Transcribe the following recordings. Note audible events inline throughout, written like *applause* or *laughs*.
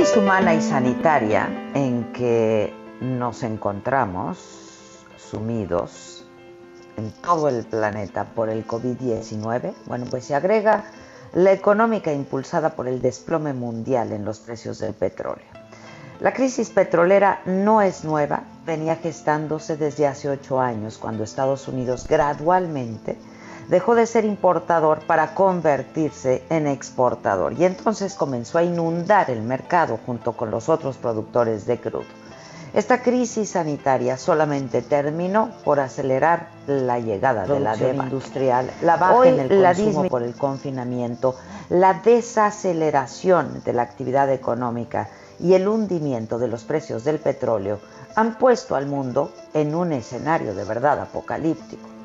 Crisis humana y sanitaria en que nos encontramos sumidos en todo el planeta por el COVID-19, bueno, pues se agrega la económica impulsada por el desplome mundial en los precios del petróleo. La crisis petrolera no es nueva, venía gestándose desde hace ocho años, cuando Estados Unidos gradualmente dejó de ser importador para convertirse en exportador y entonces comenzó a inundar el mercado junto con los otros productores de crudo. Esta crisis sanitaria solamente terminó por acelerar la llegada de la demanda industrial, la baja en el consumo por el confinamiento, la desaceleración de la actividad económica y el hundimiento de los precios del petróleo han puesto al mundo en un escenario de verdad apocalíptico.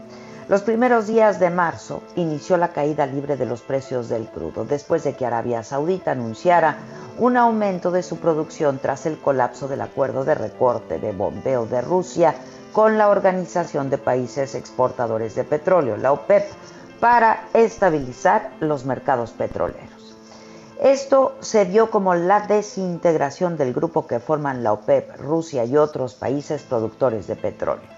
Los primeros días de marzo inició la caída libre de los precios del crudo, después de que Arabia Saudita anunciara un aumento de su producción tras el colapso del acuerdo de recorte de bombeo de Rusia con la Organización de Países Exportadores de Petróleo, la OPEP, para estabilizar los mercados petroleros. Esto se vio como la desintegración del grupo que forman la OPEP, Rusia y otros países productores de petróleo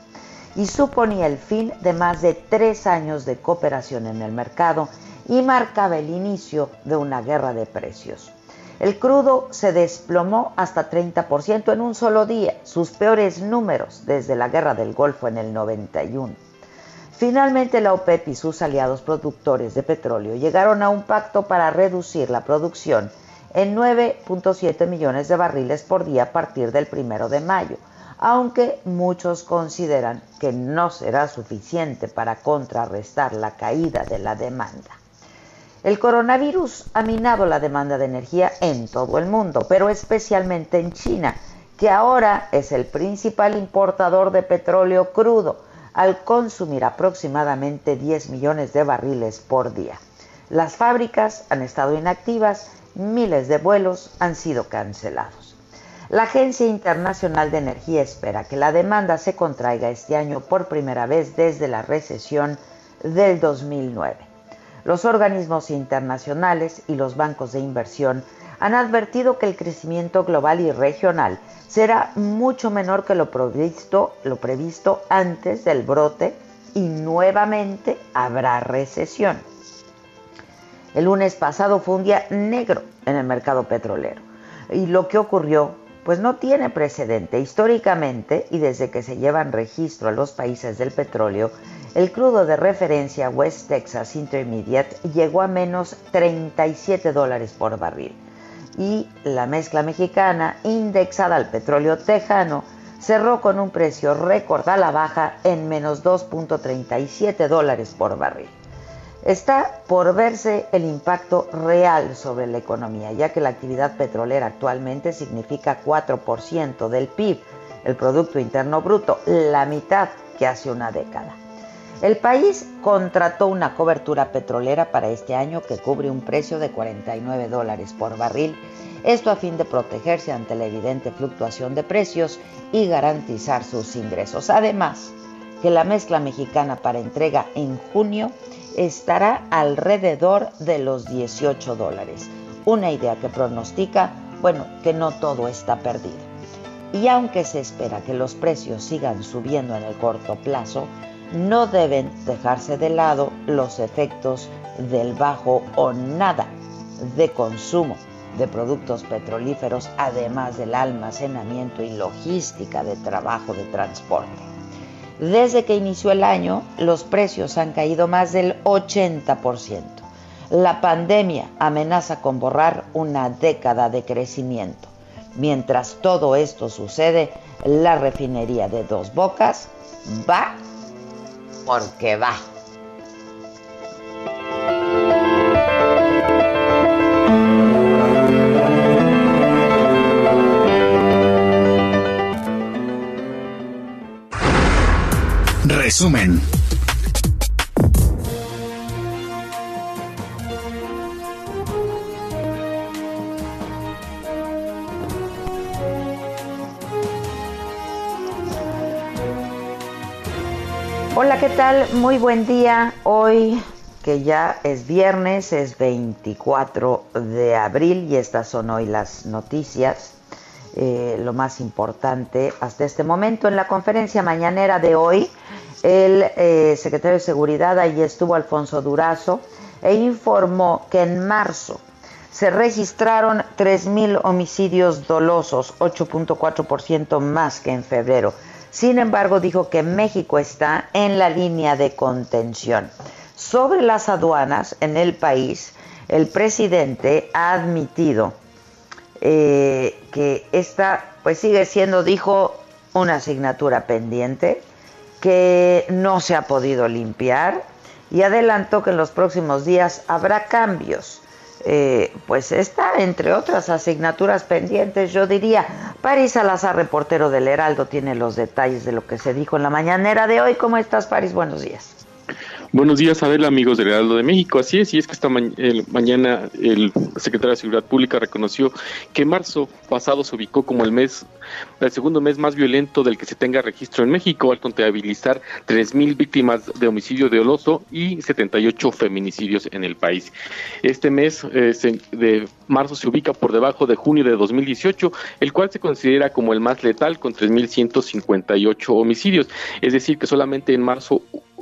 y suponía el fin de más de tres años de cooperación en el mercado y marcaba el inicio de una guerra de precios. El crudo se desplomó hasta 30% en un solo día, sus peores números desde la guerra del Golfo en el 91. Finalmente la OPEP y sus aliados productores de petróleo llegaron a un pacto para reducir la producción en 9.7 millones de barriles por día a partir del primero de mayo, aunque muchos consideran que no será suficiente para contrarrestar la caída de la demanda. El coronavirus ha minado la demanda de energía en todo el mundo, pero especialmente en China, que ahora es el principal importador de petróleo crudo, al consumir aproximadamente 10 millones de barriles por día. Las fábricas han estado inactivas, miles de vuelos han sido cancelados. La Agencia Internacional de Energía espera que la demanda se contraiga este año por primera vez desde la recesión del 2009. Los organismos internacionales y los bancos de inversión han advertido que el crecimiento global y regional será mucho menor que lo previsto, lo previsto antes del brote y nuevamente habrá recesión. El lunes pasado fue un día negro en el mercado petrolero y lo que ocurrió pues no tiene precedente. Históricamente, y desde que se llevan registro a los países del petróleo, el crudo de referencia West Texas Intermediate llegó a menos 37 dólares por barril. Y la mezcla mexicana, indexada al petróleo tejano, cerró con un precio récord a la baja en menos 2.37 dólares por barril. Está por verse el impacto real sobre la economía, ya que la actividad petrolera actualmente significa 4% del PIB, el Producto Interno Bruto, la mitad que hace una década. El país contrató una cobertura petrolera para este año que cubre un precio de 49 dólares por barril, esto a fin de protegerse ante la evidente fluctuación de precios y garantizar sus ingresos. Además, que la mezcla mexicana para entrega en junio estará alrededor de los 18 dólares. Una idea que pronostica, bueno, que no todo está perdido. y aunque se espera que los precios sigan subiendo en el corto plazo, no deben dejarse de lado los efectos del bajo o nada de consumo de productos petrolíferos, además del almacenamiento y logística de trabajo de transporte. Desde que inició el año, los precios han caído más del 80%. La pandemia amenaza con borrar una década de crecimiento. Mientras todo esto sucede, la refinería de Dos Bocas va porque va. Resumen. Hola, ¿qué tal? Muy buen día. Hoy que ya es viernes, es 24 de abril y estas son hoy las noticias. Eh, lo más importante hasta este momento en la conferencia mañanera de hoy, el eh, secretario de Seguridad, ahí estuvo Alfonso Durazo, e informó que en marzo se registraron 3.000 homicidios dolosos, 8.4% más que en febrero. Sin embargo, dijo que México está en la línea de contención. Sobre las aduanas en el país, el presidente ha admitido eh, que esta pues sigue siendo, dijo, una asignatura pendiente que no se ha podido limpiar y adelantó que en los próximos días habrá cambios. Eh, pues está entre otras asignaturas pendientes, yo diría. París Salazar, reportero del Heraldo, tiene los detalles de lo que se dijo en la mañanera de hoy. ¿Cómo estás, París? Buenos días. Buenos días, Adel, amigos del Heraldo de México. Así es, y es que esta mañana el secretario de Seguridad Pública reconoció que marzo pasado se ubicó como el mes, el segundo mes más violento del que se tenga registro en México, al contabilizar 3.000 víctimas de homicidio de Oloso y 78 feminicidios en el país. Este mes eh, de marzo se ubica por debajo de junio de 2018, el cual se considera como el más letal con 3.158 homicidios. Es decir, que solamente en marzo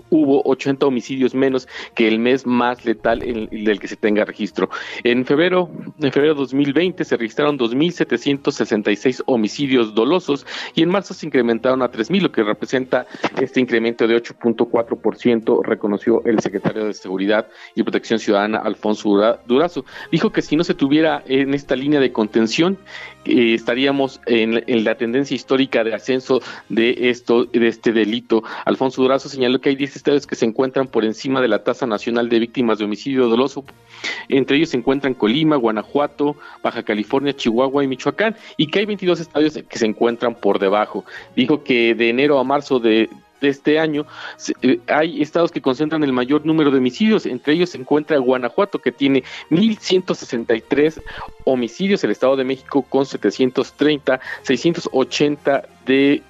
hubo 80 homicidios menos que el mes más letal del que se tenga registro. En febrero, en febrero de 2020 se registraron 2.766 homicidios dolosos y en marzo se incrementaron a 3.000, lo que representa este incremento de 8.4%, reconoció el secretario de Seguridad y Protección Ciudadana, Alfonso Durazo. Dijo que si no se tuviera en esta línea de contención, eh, estaríamos en, la tendencia histórica de ascenso de esto, de este delito. Alfonso Durazo señaló que hay 10 estados que se encuentran por encima de la tasa nacional de víctimas de homicidio doloso. Entre ellos se encuentran Colima, Guanajuato, Baja California, Chihuahua y Michoacán, y que hay 22 estados que se encuentran por debajo. Dijo que de enero a marzo de, de este año, eh, hay estados que concentran el mayor número de homicidios, entre ellos se encuentra Guanajuato, que tiene 1.163 homicidios, el Estado de México con 730, 680 de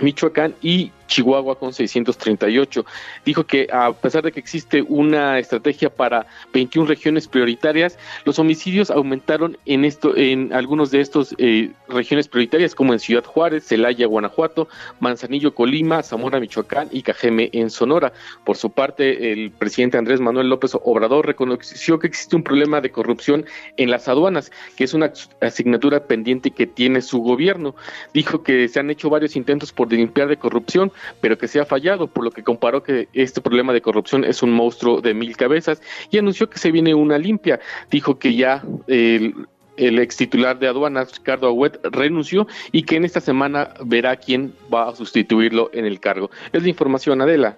Michoacán y Chihuahua con 638. Dijo que a pesar de que existe una estrategia para 21 regiones prioritarias, los homicidios aumentaron en esto en algunos de estos eh, regiones prioritarias como en Ciudad Juárez, Celaya, Guanajuato, Manzanillo, Colima, Zamora, Michoacán y Cajeme en Sonora. Por su parte, el presidente Andrés Manuel López Obrador reconoció que existe un problema de corrupción en las aduanas, que es una asignatura pendiente que tiene su gobierno. Dijo que se han hecho varios intentos por limpiar de corrupción, pero que se ha fallado, por lo que comparó que este problema de corrupción es un monstruo de mil cabezas y anunció que se viene una limpia. Dijo que ya el, ex titular de aduanas, Ricardo Agüet, renunció y que en esta semana verá quién va a sustituirlo en el cargo. Es la información, Adela.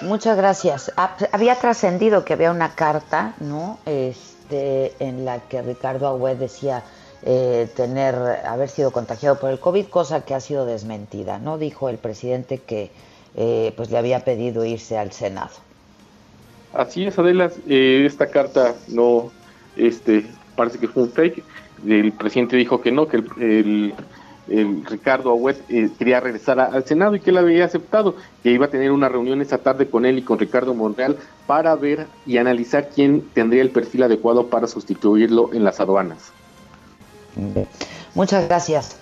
Muchas gracias. Había trascendido que había una carta, ¿no? Este, en la que Ricardo Agüet decía eh, tener, haber sido contagiado por el COVID, cosa que ha sido desmentida, ¿no? Dijo el presidente que eh, pues le había pedido irse al Senado. Así es, Adela, eh, esta carta no, este, parece que fue un fake. El presidente dijo que no, que el, Ricardo Agüet quería regresar al Senado y que él había aceptado, que iba a tener una reunión esta tarde con él y con Ricardo Monreal para ver y analizar quién tendría el perfil adecuado para sustituirlo en las aduanas. Muchas gracias.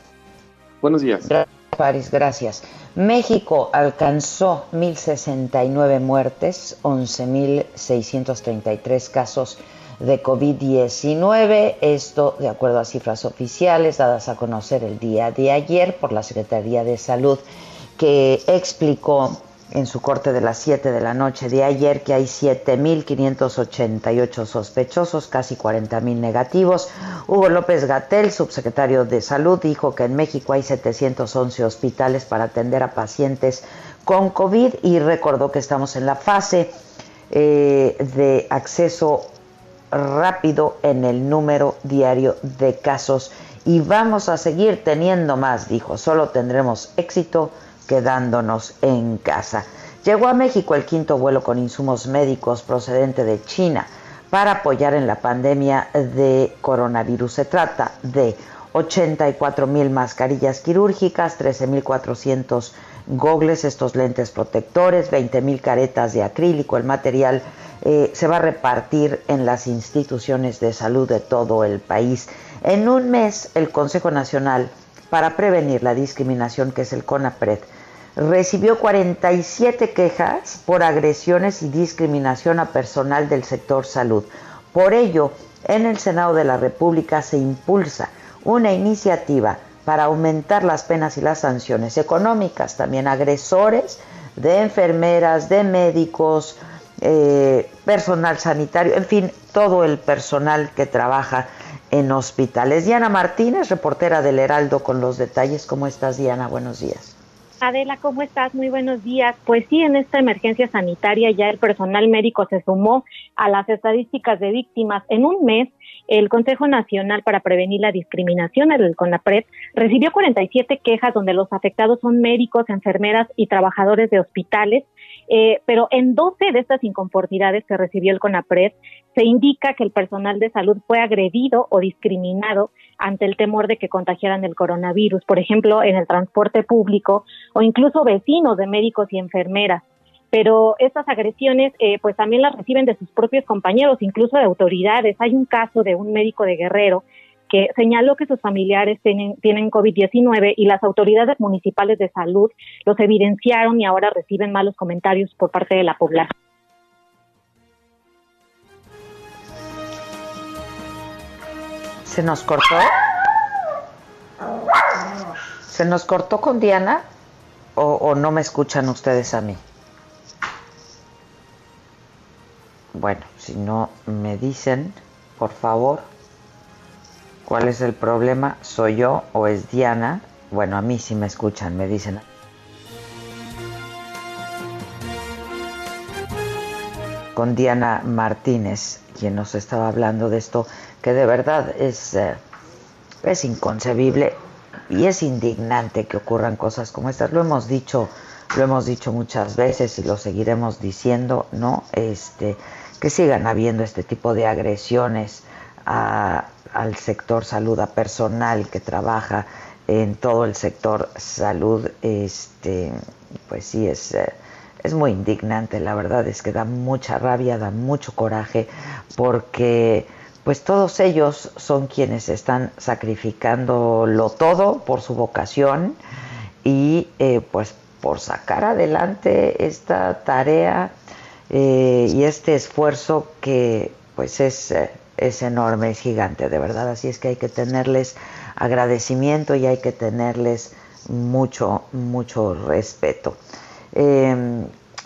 Buenos días. Gracias, Paris, gracias. México alcanzó 1.069 muertes, 11.633 casos de COVID-19. Esto de acuerdo a cifras oficiales dadas a conocer el día de ayer por la Secretaría de Salud, que explicó en su corte de las 7 de la noche de ayer que hay 7.588 sospechosos, casi 40.000 negativos. Hugo López Gatel, subsecretario de Salud, dijo que en México hay 711 hospitales para atender a pacientes con COVID y recordó que estamos en la fase eh, de acceso rápido en el número diario de casos y vamos a seguir teniendo más, dijo, solo tendremos éxito quedándonos en casa. Llegó a México el quinto vuelo con insumos médicos procedente de China para apoyar en la pandemia de coronavirus. Se trata de 84 mil mascarillas quirúrgicas, 13 mil 400 gogles, estos lentes protectores, 20 mil caretas de acrílico. El material eh, se va a repartir en las instituciones de salud de todo el país. En un mes, el Consejo Nacional para Prevenir la Discriminación, que es el CONAPRED, recibió 47 quejas por agresiones y discriminación a personal del sector salud. Por ello, en el Senado de la República se impulsa una iniciativa para aumentar las penas y las sanciones económicas, también agresores de enfermeras, de médicos, eh, personal sanitario, en fin, todo el personal que trabaja en hospitales. Diana Martínez, reportera del Heraldo, con los detalles. ¿Cómo estás, Diana? Buenos días. Adela, ¿cómo estás? Muy buenos días. Pues sí, en esta emergencia sanitaria ya el personal médico se sumó a las estadísticas de víctimas. En un mes, el Consejo Nacional para Prevenir la Discriminación, el CONAPRED, recibió 47 quejas donde los afectados son médicos, enfermeras y trabajadores de hospitales eh, pero en 12 de estas inconformidades que recibió el CONAPRED se indica que el personal de salud fue agredido o discriminado ante el temor de que contagiaran el coronavirus, por ejemplo, en el transporte público o incluso vecinos de médicos y enfermeras. Pero estas agresiones, eh, pues también las reciben de sus propios compañeros, incluso de autoridades. Hay un caso de un médico de Guerrero que señaló que sus familiares tienen, tienen COVID-19 y las autoridades municipales de salud los evidenciaron y ahora reciben malos comentarios por parte de la población. ¿Se nos cortó? ¿Se nos cortó con Diana? ¿O, no me escuchan ustedes a mí? Bueno, si no me dicen, por favor. ¿Cuál es el problema? ¿Soy yo o es Diana? Bueno, a mí sí me escuchan, me dicen. Con Diana Martínez, quien nos estaba hablando de esto, que de verdad es, eh, es inconcebible y es indignante que ocurran cosas como estas. Lo hemos dicho, lo hemos dicho muchas veces y lo seguiremos diciendo, ¿no? Este, que sigan habiendo este tipo de agresiones al sector salud, a personal que trabaja en todo el sector salud, este, pues sí es, eh, es muy indignante, la verdad es que da mucha rabia, da mucho coraje, porque pues todos ellos son quienes están sacrificándolo todo por su vocación y eh, pues por sacar adelante esta tarea eh, y este esfuerzo que pues es es enorme, es gigante, de verdad. Así es que hay que tenerles agradecimiento y hay que tenerles mucho, mucho respeto.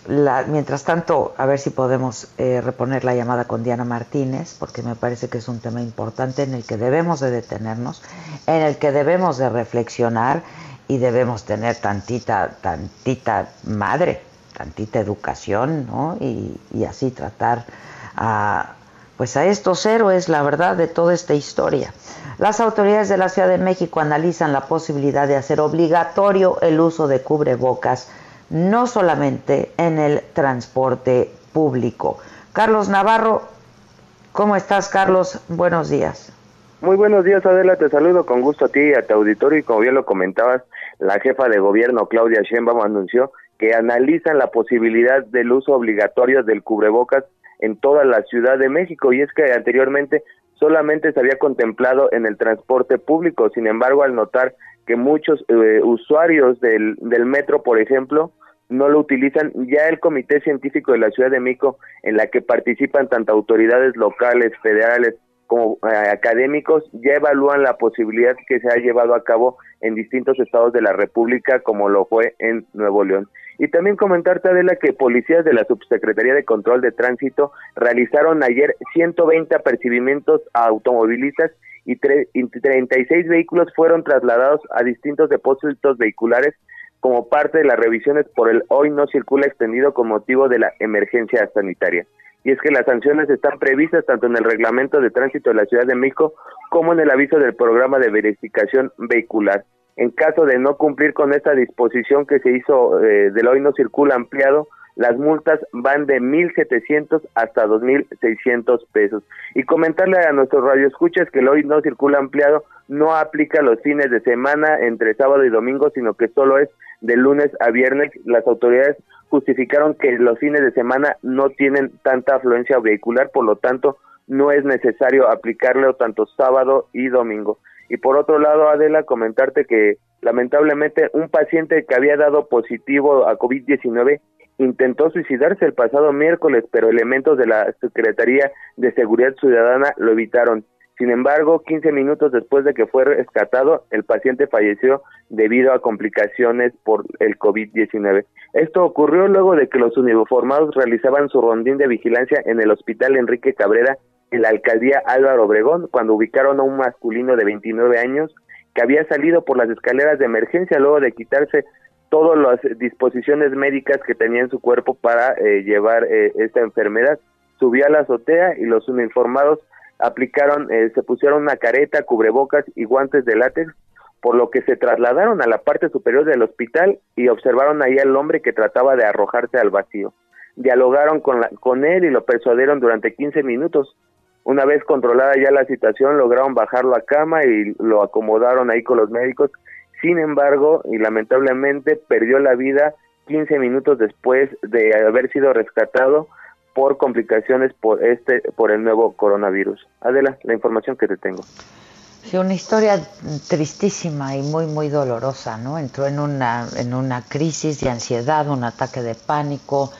Em, mientras tanto, a ver si podemos eh, reponer la llamada con Diana Martínez, porque me parece que es un tema importante en el que debemos de detenernos, en el que debemos de reflexionar y debemos tener tantita, tantita madre, tantita educación, ¿no? Y, y así tratar a, pues a estos héroes, la verdad, de toda esta historia. Las autoridades de la Ciudad de México analizan la posibilidad de hacer obligatorio el uso de cubrebocas, no solamente en el transporte público. Carlos Navarro, ¿cómo estás, Carlos? Buenos días. Muy buenos días, Adela. Te saludo con gusto a ti y a tu auditorio. Y como bien lo comentabas, la jefa de gobierno, Claudia Sheinbaum, anunció que analizan la posibilidad del uso obligatorio del cubrebocas en toda la Ciudad de México y es que anteriormente solamente se había contemplado en el transporte público, sin embargo al notar que muchos eh, usuarios del, metro, por ejemplo, no lo utilizan. Ya el Comité Científico de la Ciudad de México, en la que participan tanto autoridades locales, federales, como eh, académicos, ya evalúan la posibilidad que se ha llevado a cabo en distintos estados de la República, como lo fue en Nuevo León. Y también comentarte, Adela, que policías de la Subsecretaría de Control de Tránsito realizaron ayer 120 apercibimientos a automovilistas y, y 36 vehículos fueron trasladados a distintos depósitos vehiculares como parte de las revisiones por el hoy no circula extendido con motivo de la emergencia sanitaria. Y es que las sanciones están previstas tanto en el reglamento de tránsito de la Ciudad de México como en el aviso del programa de verificación vehicular. En caso de no cumplir con esta disposición que se hizo eh, del hoy no circula ampliado, las multas van de 1.700 hasta 2.600 pesos. Y comentarle a nuestros radioescuchas que el hoy no circula ampliado no aplica los fines de semana entre sábado y domingo, sino que solo es de lunes a viernes. Las autoridades justificaron que los fines de semana no tienen tanta afluencia vehicular, por lo tanto no es necesario aplicarlo tanto sábado y domingo. Y por otro lado, Adela, comentarte que lamentablemente un paciente que había dado positivo a COVID-19 intentó suicidarse el pasado miércoles, pero elementos de la Secretaría de Seguridad Ciudadana lo evitaron. Sin embargo, 15 minutos después de que fue rescatado, el paciente falleció debido a complicaciones por el COVID-19. Esto ocurrió luego de que los uniformados realizaban su rondín de vigilancia en el Hospital Enrique Cabrera en la alcaldía Álvaro Obregón, cuando ubicaron a un masculino de 29 años que había salido por las escaleras de emergencia luego de quitarse todas las disposiciones médicas que tenía en su cuerpo para eh, llevar eh, esta enfermedad. Subió a la azotea y los uniformados aplicaron, eh, se pusieron una careta, cubrebocas y guantes de látex, por lo que se trasladaron a la parte superior del hospital y observaron ahí al hombre que trataba de arrojarse al vacío. Dialogaron con, la, con él y lo persuadieron durante 15 minutos. Una vez controlada ya la situación, lograron bajarlo a cama y lo acomodaron ahí con los médicos. Sin embargo, y lamentablemente perdió la vida 15 minutos después de haber sido rescatado por complicaciones por este por el nuevo coronavirus. Adela, la información que te tengo. Sí, una historia tristísima y muy muy dolorosa, ¿no? Entró en una en una crisis de ansiedad, un ataque de pánico.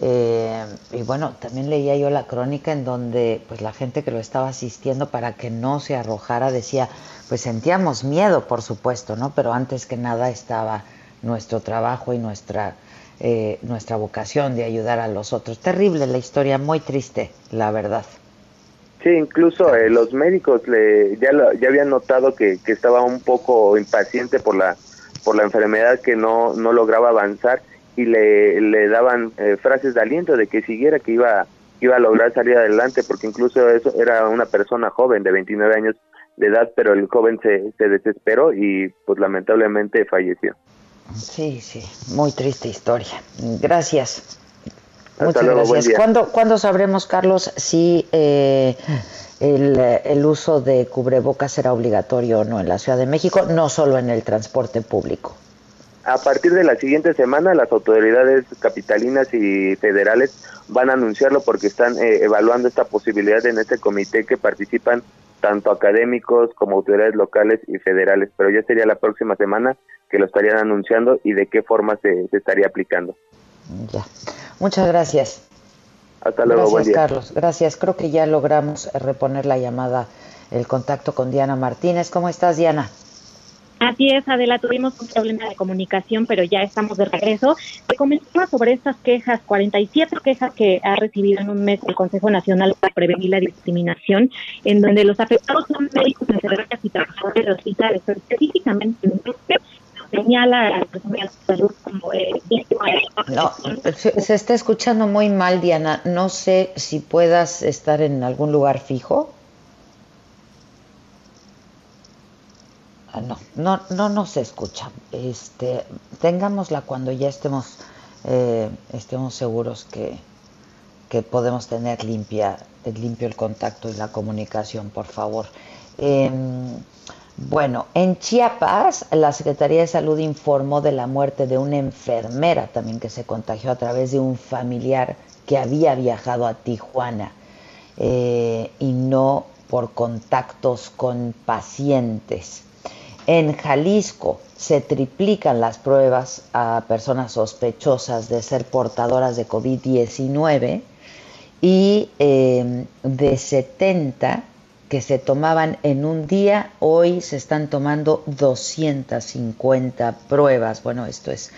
Eh, y bueno, también leía yo la crónica en donde pues la gente que lo estaba asistiendo para que no se arrojara decía, pues sentíamos miedo, por supuesto, ¿no? Pero antes que nada estaba nuestro trabajo y nuestra eh, nuestra vocación de ayudar a los otros. Terrible la historia, muy triste, la verdad. Sí, incluso eh, los médicos le, ya, ya habían notado que, que, estaba un poco impaciente por la, por la enfermedad que no, no lograba avanzar y le, le daban eh, frases de aliento de que siguiera, que iba, iba a lograr salir adelante, porque incluso eso era una persona joven de 29 años de edad, pero el joven se, se desesperó y pues lamentablemente falleció. Sí, sí, muy triste historia. Gracias. Muchas gracias. ¿Cuándo, sabremos, Carlos, si eh, el, uso de cubrebocas será obligatorio o no en la Ciudad de México, no solo en el transporte público? A partir de la siguiente semana, las autoridades capitalinas y federales van a anunciarlo porque están eh, evaluando esta posibilidad en este comité que participan tanto académicos como autoridades locales y federales, pero ya sería la próxima semana que lo estarían anunciando y de qué forma se, estaría aplicando. Ya. Muchas gracias. Hasta luego, gracias, Carlos. Gracias. Creo que ya logramos reponer la llamada, el contacto con Diana Martínez. ¿Cómo estás, Diana? Así es, Adela, tuvimos un problema de comunicación, pero ya estamos de regreso. Te comentaba sobre estas quejas, 47 quejas que ha recibido en un mes el Consejo Nacional para Prevenir la Discriminación, en donde los afectados son médicos, enfermeras y trabajadores de hospitales, específicamente señala a la de salud como eh, No, se está escuchando muy mal, Diana. No sé si puedas estar en algún lugar fijo. No, no, no nos escucha. Este, tengámosla cuando ya estemos, eh, estemos seguros que, que podemos tener limpia, limpio el contacto y la comunicación, por favor. Em, bueno, en Chiapas, la Secretaría de Salud informó de la muerte de una enfermera también que se contagió a través de un familiar que había viajado a Tijuana eh, y no por contactos con pacientes. En Jalisco se triplican las pruebas a personas sospechosas de ser portadoras de COVID-19 y eh, de 70 que se tomaban en un día, hoy se están tomando 250 pruebas. Bueno, esto es,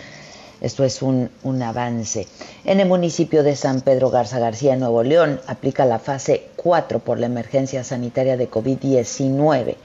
esto es un, un, avance. En el municipio de San Pedro Garza García, Nuevo León, aplica la fase 4 por la emergencia sanitaria de COVID-19.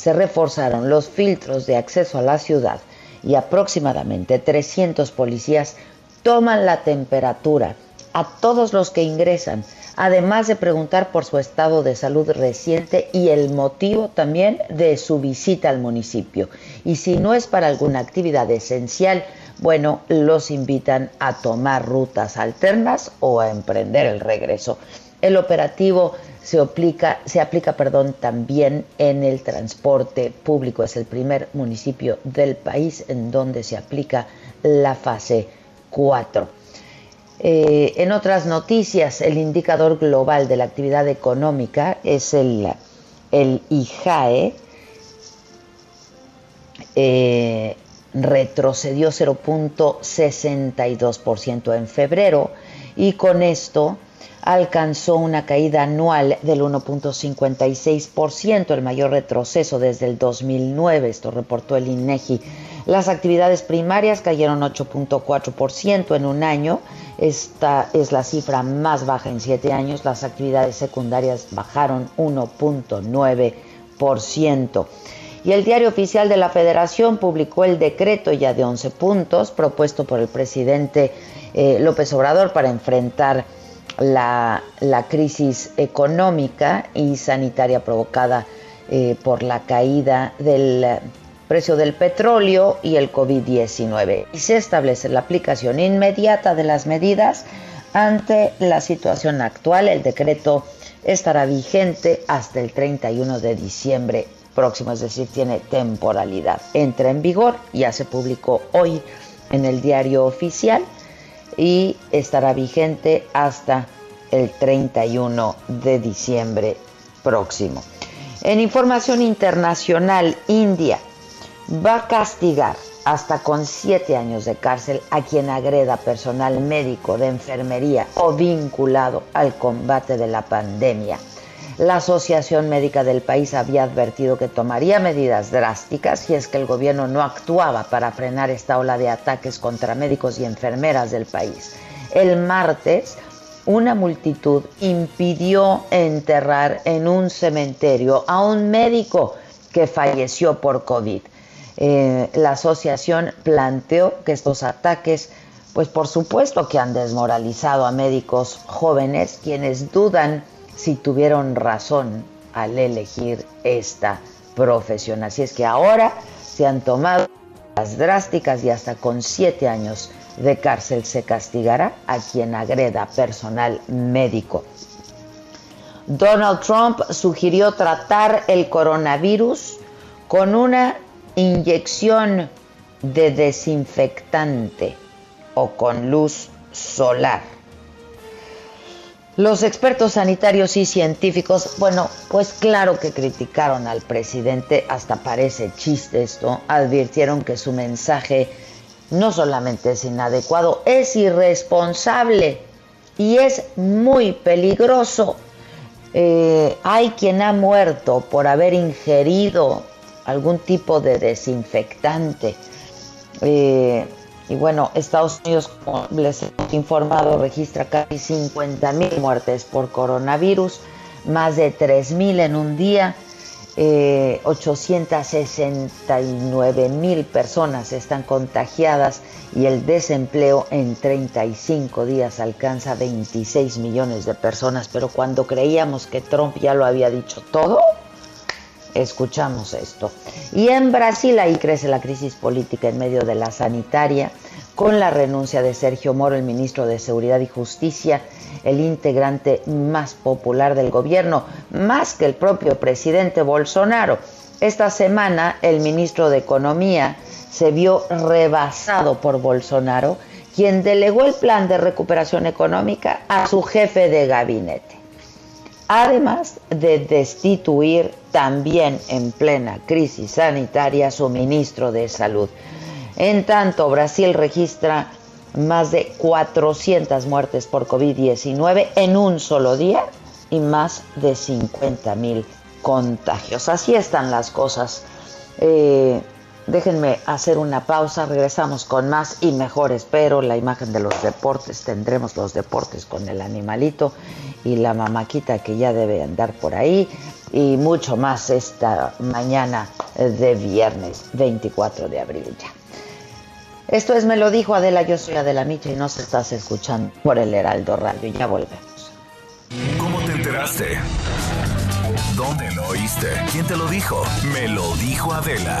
Se reforzaron los filtros de acceso a la ciudad y aproximadamente 300 policías toman la temperatura a todos los que ingresan además de preguntar por su estado de salud reciente y el motivo también de su visita al municipio. Y si no es para alguna actividad esencial, bueno, los invitan a tomar rutas alternas o a emprender el regreso. El operativo se aplica, se aplica perdón, también en el transporte público. Es el primer municipio del país en donde se aplica la fase 4. Eh, en otras noticias, el indicador global de la actividad económica es el, el IJAE, eh, retrocedió 0.62% en febrero y con esto alcanzó una caída anual del 1.56%, el mayor retroceso desde el 2009, esto reportó el INEGI. Las actividades primarias cayeron 8.4% en un año, esta es la cifra más baja en siete años, las actividades secundarias bajaron 1.9%. Y el diario oficial de la Federación publicó el decreto ya de 11 puntos propuesto por el presidente eh, López Obrador para enfrentar la, crisis económica y sanitaria provocada eh, por la caída del precio del petróleo y el COVID-19. Y se establece la aplicación inmediata de las medidas ante la situación actual. El decreto estará vigente hasta el 31 de diciembre próximo, es decir, tiene temporalidad. Entra en vigor, ya se publicó hoy en el diario oficial y estará vigente hasta el 31 de diciembre próximo. En información internacional, India va a castigar hasta con siete años de cárcel a quien agreda personal médico de enfermería o vinculado al combate de la pandemia. La Asociación Médica del país había advertido que tomaría medidas drásticas si es que el gobierno no actuaba para frenar esta ola de ataques contra médicos y enfermeras del país. El martes, una multitud impidió enterrar en un cementerio a un médico que falleció por COVID. Eh, la asociación planteó que estos ataques, pues por supuesto que han desmoralizado a médicos jóvenes quienes dudan si tuvieron razón al elegir esta profesión. Así es que ahora se han tomado las drásticas y hasta con siete años de cárcel se castigará a quien agreda personal médico. Donald Trump sugirió tratar el coronavirus con una inyección de desinfectante o con luz solar. Los expertos sanitarios y científicos, bueno, pues claro que criticaron al presidente, hasta parece chiste esto, advirtieron que su mensaje no solamente es inadecuado, es irresponsable y es muy peligroso. Eh, hay quien ha muerto por haber ingerido algún tipo de desinfectante. Eh, y bueno, Estados Unidos, como les he informado, registra casi 50 mil muertes por coronavirus, más de 3 mil en un día. 869 eh, mil personas están contagiadas y el desempleo en 35 días alcanza 26 millones de personas. Pero cuando creíamos que Trump ya lo había dicho todo, escuchamos esto. Y en Brasil ahí crece la crisis política en medio de la sanitaria, con la renuncia de Sergio Moro, el ministro de Seguridad y Justicia, el integrante más popular del gobierno, más que el propio presidente Bolsonaro. Esta semana el ministro de Economía se vio rebasado por Bolsonaro, quien delegó el plan de recuperación económica a su jefe de gabinete. Además de destituir también en plena crisis sanitaria su ministro de Salud. En tanto, Brasil registra más de 400 muertes por COVID-19 en un solo día y más de 50 mil contagios. Así están las cosas. Eh, déjenme hacer una pausa, regresamos con más y mejor, espero, la imagen de los deportes. Tendremos los deportes con el animalito y la mamaquita que ya debe andar por ahí y mucho más esta mañana de viernes 24 de abril ya. Esto es Me lo dijo Adela, yo soy Adela Micha y nos estás escuchando por el Heraldo Radio. Ya volvemos. ¿Cómo te enteraste? ¿Dónde lo oíste? ¿Quién te lo dijo? Me lo dijo Adela.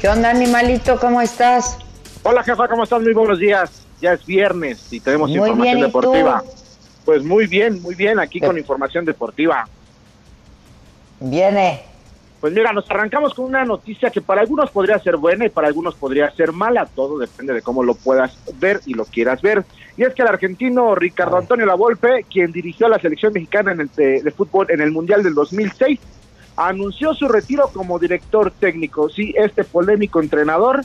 ¿Qué onda, animalito? ¿Cómo estás? Hola, jefa, ¿cómo estás? Muy buenos días. Ya es viernes y tenemos información deportiva. Pues muy bien, muy bien, aquí con información deportiva. Viene. Pues mira, nos arrancamos con una noticia que para algunos podría ser buena y para algunos podría ser mala, todo depende de cómo lo puedas ver y lo quieras ver. Y es que el argentino Ricardo Antonio Lavolpe, quien dirigió a la selección mexicana en el de, fútbol en el Mundial del 2006, anunció su retiro como director técnico. Sí, este polémico entrenador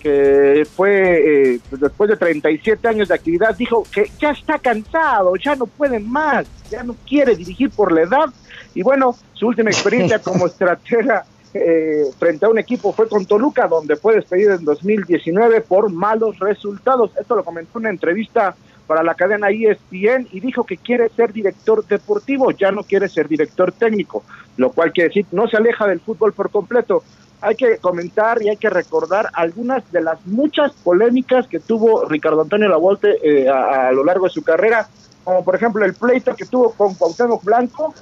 que fue eh, después de 37 años de actividad, dijo que ya está cansado, ya no puede más, ya no quiere dirigir por la edad y bueno, su última experiencia *laughs* como estratega eh, frente a un equipo fue con Toluca, donde fue despedido en 2019 por malos resultados. Esto lo comentó en una entrevista para la cadena ESPN y dijo que quiere ser director deportivo, ya no quiere ser director técnico, lo cual quiere decir no se aleja del fútbol por completo. Hay que comentar y hay que recordar algunas de las muchas polémicas que tuvo Ricardo Antonio Lavolte eh, a, lo largo de su carrera, como por ejemplo el pleito que tuvo con Cuauhtémoc Blanco,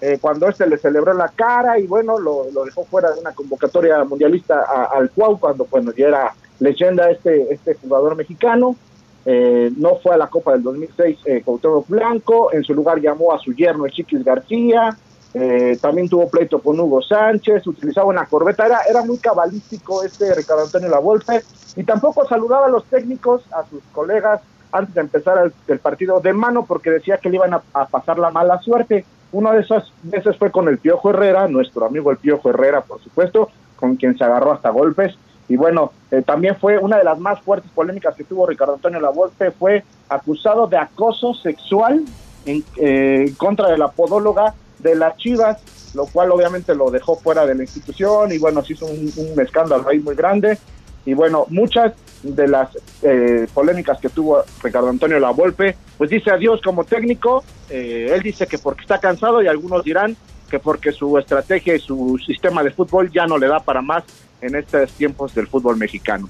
eh, cuando este le celebró la cara y bueno, lo, dejó fuera de una convocatoria mundialista al Cuau, cuando bueno, ya era leyenda este, este jugador mexicano. Eh, no fue a la Copa del 2006 eh, Cuauhtémoc Blanco, en su lugar llamó a su yerno Chiquis García, eh, también tuvo pleito con Hugo Sánchez, utilizaba una corbeta, era, era muy cabalístico este Ricardo Antonio Lavolpe, y tampoco saludaba a los técnicos, a sus colegas, antes de empezar el, partido de mano, porque decía que le iban a pasar la mala suerte. Una de esas veces fue con el Piojo Herrera, nuestro amigo el Piojo Herrera, por supuesto, con quien se agarró hasta golpes. Y bueno, eh, también fue una de las más fuertes polémicas que tuvo Ricardo Antonio Lavolpe, fue acusado de acoso sexual en, eh, contra de la podóloga de las Chivas, lo cual obviamente lo dejó fuera de la institución y bueno, se hizo un, escándalo ahí muy grande. Y bueno, muchas de las eh, polémicas que tuvo Ricardo Antonio Lavolpe, pues dice adiós como técnico, eh, él dice que porque está cansado y algunos dirán que porque su estrategia y su sistema de fútbol ya no le da para más en estos tiempos del fútbol mexicano.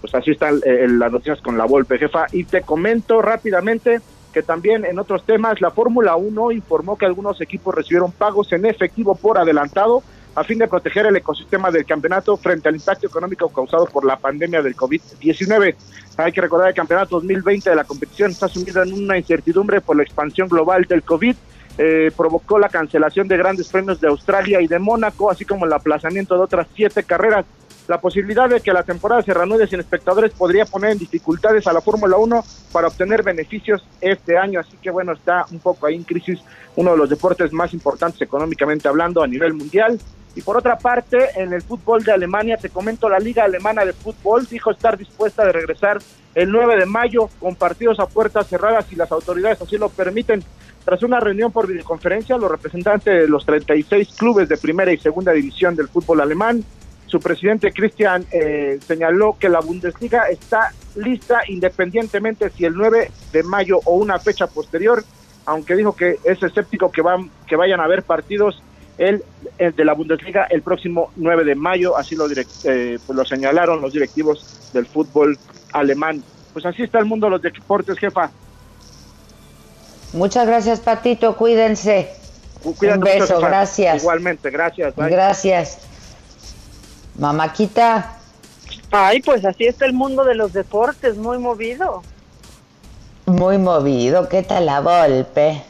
Pues así están eh, las noticias con la Volpe, jefa. Y te comento rápidamente que también en otros temas, la Fórmula 1 informó que algunos equipos recibieron pagos en efectivo por adelantado a fin de proteger el ecosistema del campeonato frente al impacto económico causado por la pandemia del COVID-19. Hay que recordar que el campeonato 2020 de la competición está sumido en una incertidumbre por la expansión global del COVID. Eh, provocó la cancelación de grandes premios de Australia y de Mónaco, así como el aplazamiento de otras siete carreras. La posibilidad de que la temporada se reanude sin espectadores podría poner en dificultades a la Fórmula 1 para obtener beneficios este año, así que bueno, está un poco ahí en crisis uno de los deportes más importantes económicamente hablando a nivel mundial. Y por otra parte, en el fútbol de Alemania, te comento, la Liga Alemana de Fútbol dijo estar dispuesta de regresar el 9 de mayo con partidos a puertas cerradas si las autoridades así lo permiten. Tras una reunión por videoconferencia, los representantes de los 36 clubes de primera y segunda división del fútbol alemán, su presidente Christian eh, señaló que la Bundesliga está lista independientemente si el 9 de mayo o una fecha posterior, aunque dijo que es escéptico que, van, que vayan a haber partidos el, de la Bundesliga el próximo 9 de mayo, así lo, eh, pues lo señalaron los directivos del fútbol alemán. Pues así está el mundo de los deportes, jefa. Muchas gracias, Patito, cuídense. Cuídate Un beso, mucho, gracias. Igualmente, gracias. bye. Gracias. Mamáquita, Ay, pues así está el mundo de los deportes, muy movido. muy movido. ¿Qué tal la golpe?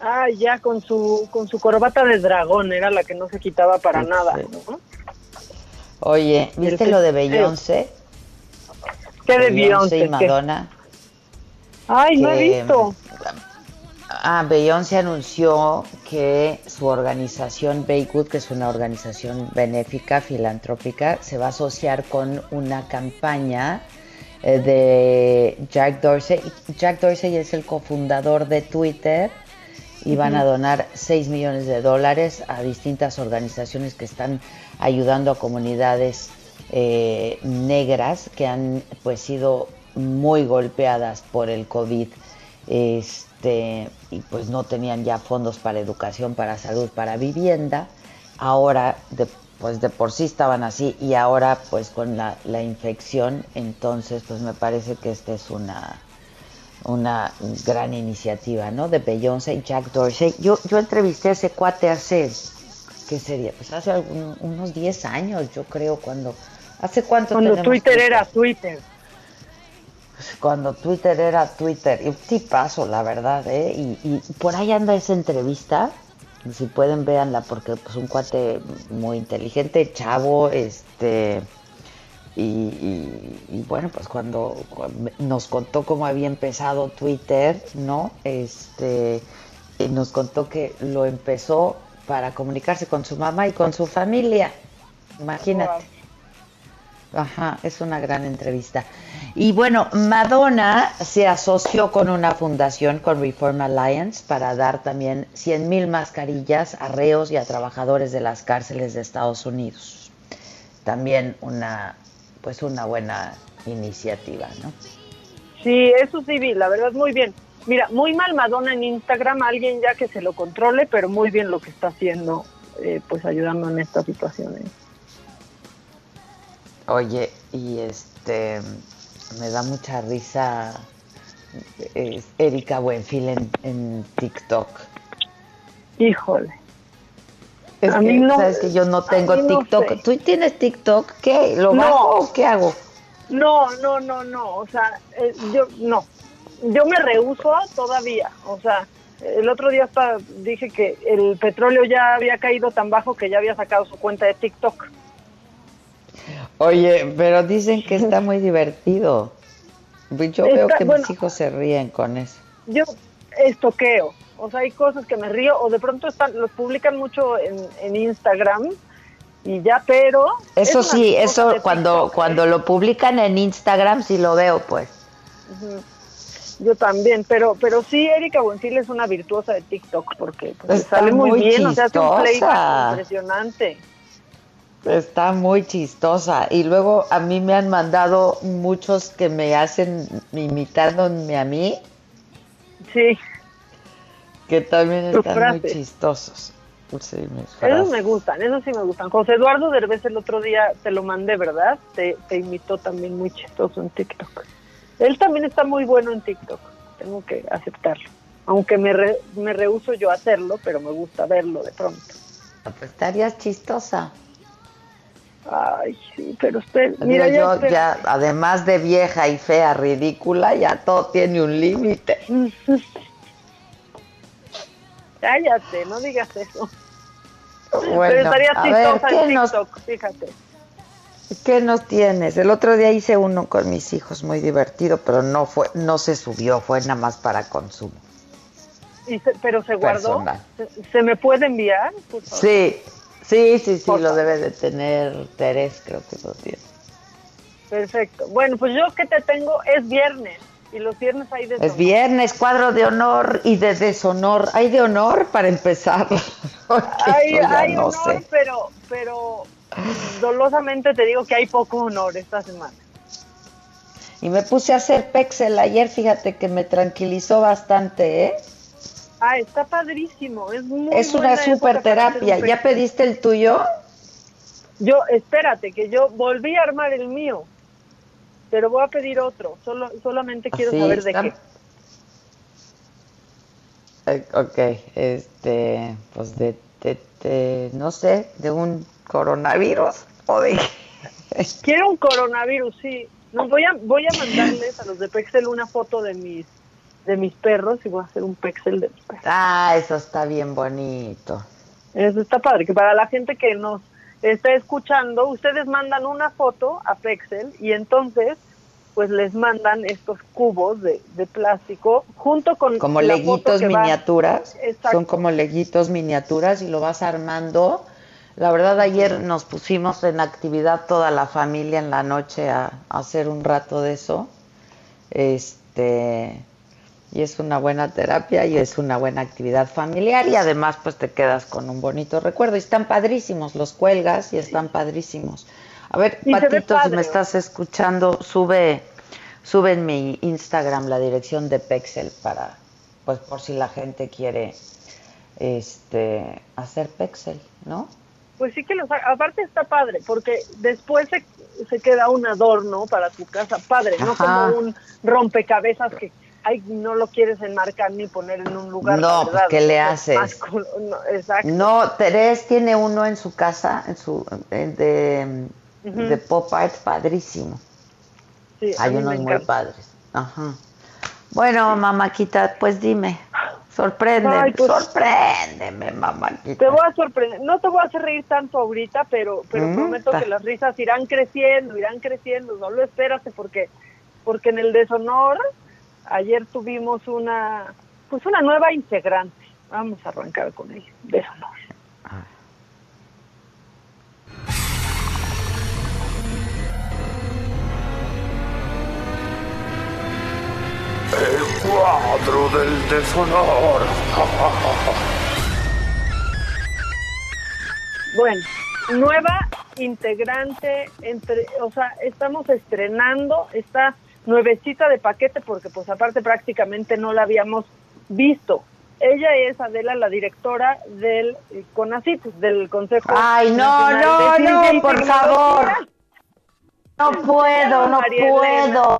Ay, ya con su con su corbata de dragón era la que no se quitaba para Sí. nada, ¿no? Oye, ¿viste El lo de. Beyoncé? ¿Qué de Beyoncé y. Madonna. Ay, no he visto. Ah, Beyoncé anunció que su organización Baygood, que es una organización benéfica, filantrópica, se va a asociar con una campaña eh, de Jack Dorsey. Jack Dorsey es el cofundador de Twitter y van a donar 6 millones de dólares a distintas organizaciones que están ayudando a comunidades eh, negras que han pues sido muy golpeadas por el COVID este y pues no tenían ya fondos para educación, para salud, para vivienda. Ahora de, pues de por sí estaban así y ahora pues con la, la infección, entonces pues me parece que esta es una una gran iniciativa, ¿no? De Beyoncé y Jack Dorsey. Yo, yo entrevisté a ese cuate hace, ¿qué sería? Pues hace algún- unos 10 años, yo creo, cuando... ¿Hace cuánto Cuando Twitter era Twitter. Cuando Twitter era Twitter. Y un tipazo, la verdad, ¿eh? Y, por ahí anda esa entrevista. Si pueden, véanla, porque pues un cuate muy inteligente, chavo, este... Y, bueno, pues cuando nos contó cómo había empezado Twitter, ¿no? Este, y nos contó que lo empezó para comunicarse con su mamá y con su familia. Imagínate. Ajá, es una gran entrevista. Y bueno, Madonna se asoció con una fundación, con Reform Alliance, para dar también 100 mil mascarillas a reos y a trabajadores de las cárceles de Estados Unidos. También una, pues una buena iniciativa, ¿no? Sí, eso sí vi, la verdad muy bien. Mira, muy mal Madonna en Instagram, alguien ya que se lo controle, pero muy bien lo que está haciendo, eh, pues ayudando en estas situaciones. Oye, y este, me da mucha risa Erika Buenfil en, en TikTok. Híjole. Es A que, mí no- sabes que yo no tengo no TikTok. sé. ¿Tú tienes TikTok? ¿Qué? ¿Lo No. bajo o qué hago? No, no, no, no, o sea, eh, yo no, yo me rehuso todavía, o sea, el otro día hasta dije que el petróleo ya había caído tan bajo que ya había sacado su cuenta de TikTok. Oye, pero dicen que está muy divertido. Yo Está- veo que bueno. mis hijos se ríen con eso. Yo estoqueo, o sea, hay cosas que me río, o de pronto están, los publican mucho en, en Instagram y ya, pero... es Eso sí, eso cuando TikTok, cuando lo publican en Instagram sí lo veo, pues. Yo también, pero pero sí, Erika Buenfil es una virtuosa de TikTok porque pues, sale muy, bien, o sea, hace un playback impresionante. Está muy chistosa. Y luego a mí me han mandado muchos que me hacen imitándome a mí, Sí, que también están muy chistosos. Sí, mis esos me gustan, esos sí me gustan. José Eduardo Derbez el otro día te lo mandé, ¿verdad? Te, te imitó también muy chistoso en TikTok. Él también está muy bueno en TikTok, tengo que aceptarlo. Aunque me, re- me rehuso yo a hacerlo, pero me gusta verlo de pronto. Pues estarías chistosa. Ay, sí, pero usted, mira, yo ya, además de vieja y fea, ridícula, ya todo tiene un límite. *laughs* Cállate, no digas eso. pero Bueno, estaría a ver, ¿qué en nos, TikTok, fíjate. ¿qué nos tienes? El otro día hice uno con mis hijos muy divertido, pero no fue, no se subió, fue nada más para consumo. Y se- pero se guardó. Personal. ¿Se, se me puede enviar? Por favor? Sí, sí, sí, sí, Por lo debe de tener Terés, creo que lo tiene. Perfecto. Bueno, pues yo que te tengo es viernes. Y los viernes hay de Es viernes, cuadro de honor y de deshonor. ¿Hay de honor para empezar? *laughs* Hay, hay no honor, sé. pero, pero dolosamente te digo que hay poco honor esta semana. Y me puse a hacer Pexel ayer, fíjate que me tranquilizó bastante, ¿eh? Ah, está padrísimo. Es muy Es una super terapia. ¿Ya pediste el tuyo? Yo, espérate, que yo volví a armar el mío. Pero voy a pedir otro. Solo, solamente quiero Sí, saber de está- qué. Eh, ok, este, pues de, de- de, no sé, de un coronavirus o de... Quiero un coronavirus, sí. No, voy a, voy a mandarles a los de Pexel una foto de mis de mis perros y voy a hacer un Pexel de mis perros. Ah, eso está bien bonito. Eso está padre, que para la gente que nos está escuchando, ustedes mandan una foto a Pexel y entonces pues les mandan estos cubos de, de plástico junto con Como la leguitos miniaturas. Son como leguitos miniaturas y lo vas armando. La verdad, ayer nos pusimos en actividad toda la familia en la noche a, a hacer un rato de eso. Este, y es una buena terapia y es una buena actividad familiar y además pues te quedas con un bonito recuerdo. Y están padrísimos, los cuelgas y están padrísimos. A ver, Y Patito, si me estás escuchando, sube, sube en mi Instagram la dirección de Pexel para, pues por si la gente quiere este hacer Pexel, ¿no? Pues sí que los. Aparte está padre, porque después se, se queda un adorno para tu casa padre, no como un rompecabezas que ay, no lo quieres enmarcar ni poner en un lugar. No, pues, verdad, ¿qué le es haces? no, exacto. No, Terés tiene uno en su casa, en su en- de, de pop art padrísimo. Sí, Hay unos muy padres. Ajá. Bueno, mamáquita, pues dime. Sorpréndeme, pues- sorpréndeme, mamáquita. Te voy a sorprender, no te voy a hacer reír tanto ahorita, pero pero Mm, prometo ta. que las risas irán creciendo, irán creciendo, solo espérate porque porque en el deshonor ayer tuvimos una pues una nueva integrante. Vamos a arrancar con ella, deshonor. El cuadro del deshonor. Bueno, nueva integrante entre, o sea, estamos estrenando esta nuevecita de paquete porque pues aparte prácticamente no la habíamos visto. Ella es Adela, la directora del eh, CONACYT, del Consejo Ay, no, no, no, por favor. No puedo, no María Elena. puedo.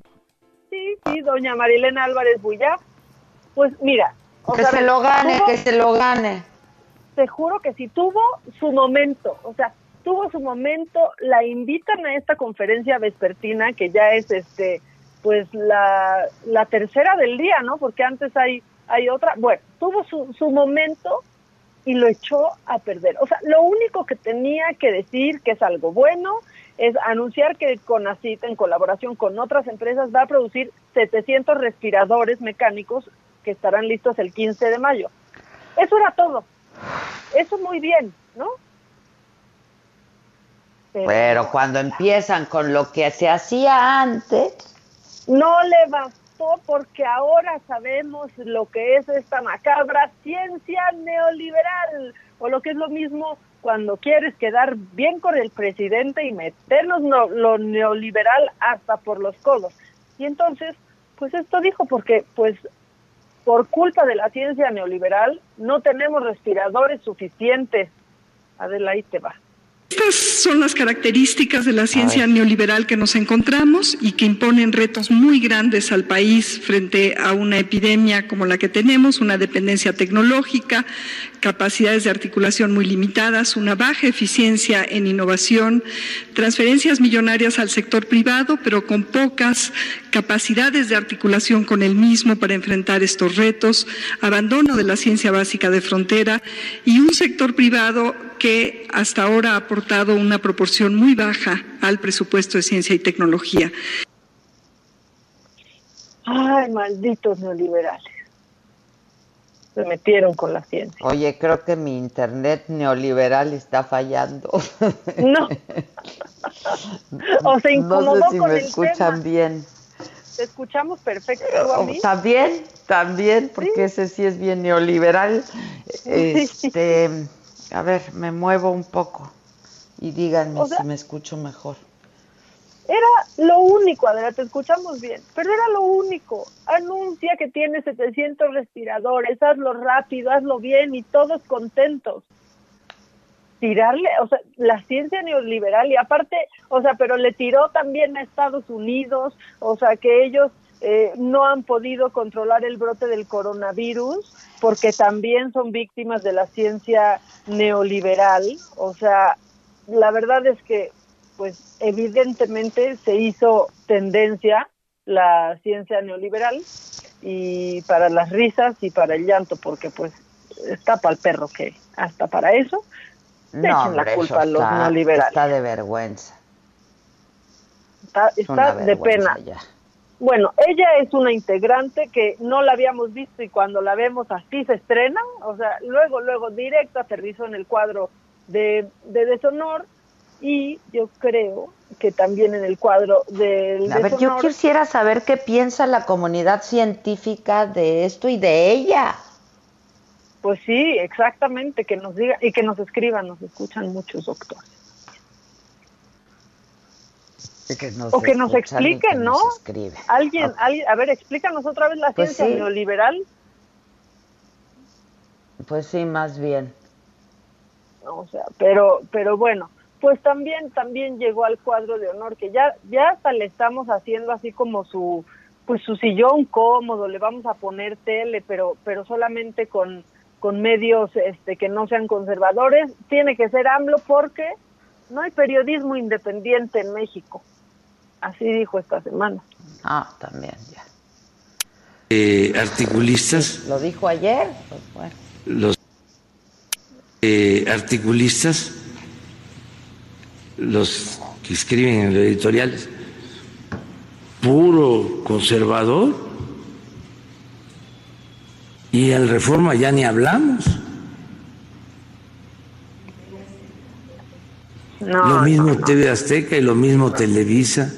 Sí, sí, doña Marilena Álvarez Bullá. Pues mira, o Que sea, se lo gane, tuvo- que se lo gane. te juro que sí tuvo su momento, o sea, tuvo su momento, la invitan a esta conferencia vespertina que ya es este pues la, la tercera del día, ¿no? Porque antes hay hay otra, bueno, tuvo su, su momento y lo echó a perder. O sea, lo único que tenía que decir que es algo bueno es anunciar que Conacit en colaboración con otras empresas va a producir 700 respiradores mecánicos que estarán listos el 15 de mayo. Eso era todo. Eso muy bien, ¿no? Pero Pero cuando empiezan con lo que se hacía antes, no le bastó porque ahora sabemos lo que es esta macabra ciencia neoliberal, o lo que es lo mismo cuando quieres quedar bien con el presidente y meternos no- lo neoliberal hasta por los codos. Y entonces, pues esto dijo, porque pues por culpa de la ciencia neoliberal no tenemos respiradores suficientes. Adela, te va. Estas son las características de la ciencia neoliberal que nos encontramos y que imponen retos muy grandes al país frente a una epidemia como la que tenemos, una dependencia tecnológica, capacidades de articulación muy limitadas, una baja eficiencia en innovación, transferencias millonarias al sector privado, pero con pocas capacidades de articulación con el mismo para enfrentar estos retos, abandono de la ciencia básica de frontera y un sector privado que hasta ahora ha aportado una proporción muy baja al presupuesto de ciencia y tecnología. Ay, malditos neoliberales. Se metieron con la ciencia. oye, creo que mi internet neoliberal está fallando. No. *laughs* O se no incomodó sé si con me el escuchan tema. bien. Te escuchamos perfecto tú a mí. También, también, porque ese sí es bien neoliberal. Este, a ver, me muevo un poco y díganme O sea- si me escucho mejor. Era lo único, Adela, te escuchamos bien, pero era lo único. Anuncia que tiene 700 respiradores, hazlo rápido, hazlo bien y todos contentos. Tirarle, o sea, la ciencia neoliberal y aparte, o sea, pero le tiró también a Estados Unidos, o sea, que ellos eh, no han podido controlar el brote del coronavirus porque también son víctimas de la ciencia neoliberal. O sea, la verdad es que, pues, evidentemente se hizo tendencia la ciencia neoliberal y para las risas y para el llanto, porque pues está para el perro que hasta para eso no, la culpa a los neoliberales. Está de vergüenza. Está, de pena. Bueno, ella es una integrante que no la habíamos visto y cuando la vemos así se estrena, o sea, luego, luego directo aterrizó en el cuadro de, de Deshonor y yo creo que también en el cuadro del... A ver, yo quisiera saber qué piensa la comunidad científica de esto y de ella. Pues sí, exactamente, que nos diga y que nos escriban, nos escuchan muchos doctores. O que nos expliquen, ¿no? Alguien, a ver, explícanos otra vez la pues ciencia neoliberal. Pues sí, más bien. O sea, pero, pero bueno, pues también, también llegó al cuadro de honor que ya, ya hasta le estamos haciendo así como su, pues su sillón cómodo, le vamos a poner tele, pero, pero solamente con con medios este, que no sean conservadores, tiene que ser AMLO porque no hay periodismo independiente en México. Así dijo esta semana. Ah, también, ya. Eh, articulistas. ¿Lo dijo ayer? Pues bueno. Los eh, articulistas, los que escriben en los editoriales, puro conservador y en reforma ya ni hablamos. lo mismo TV Azteca y lo mismo Televisa.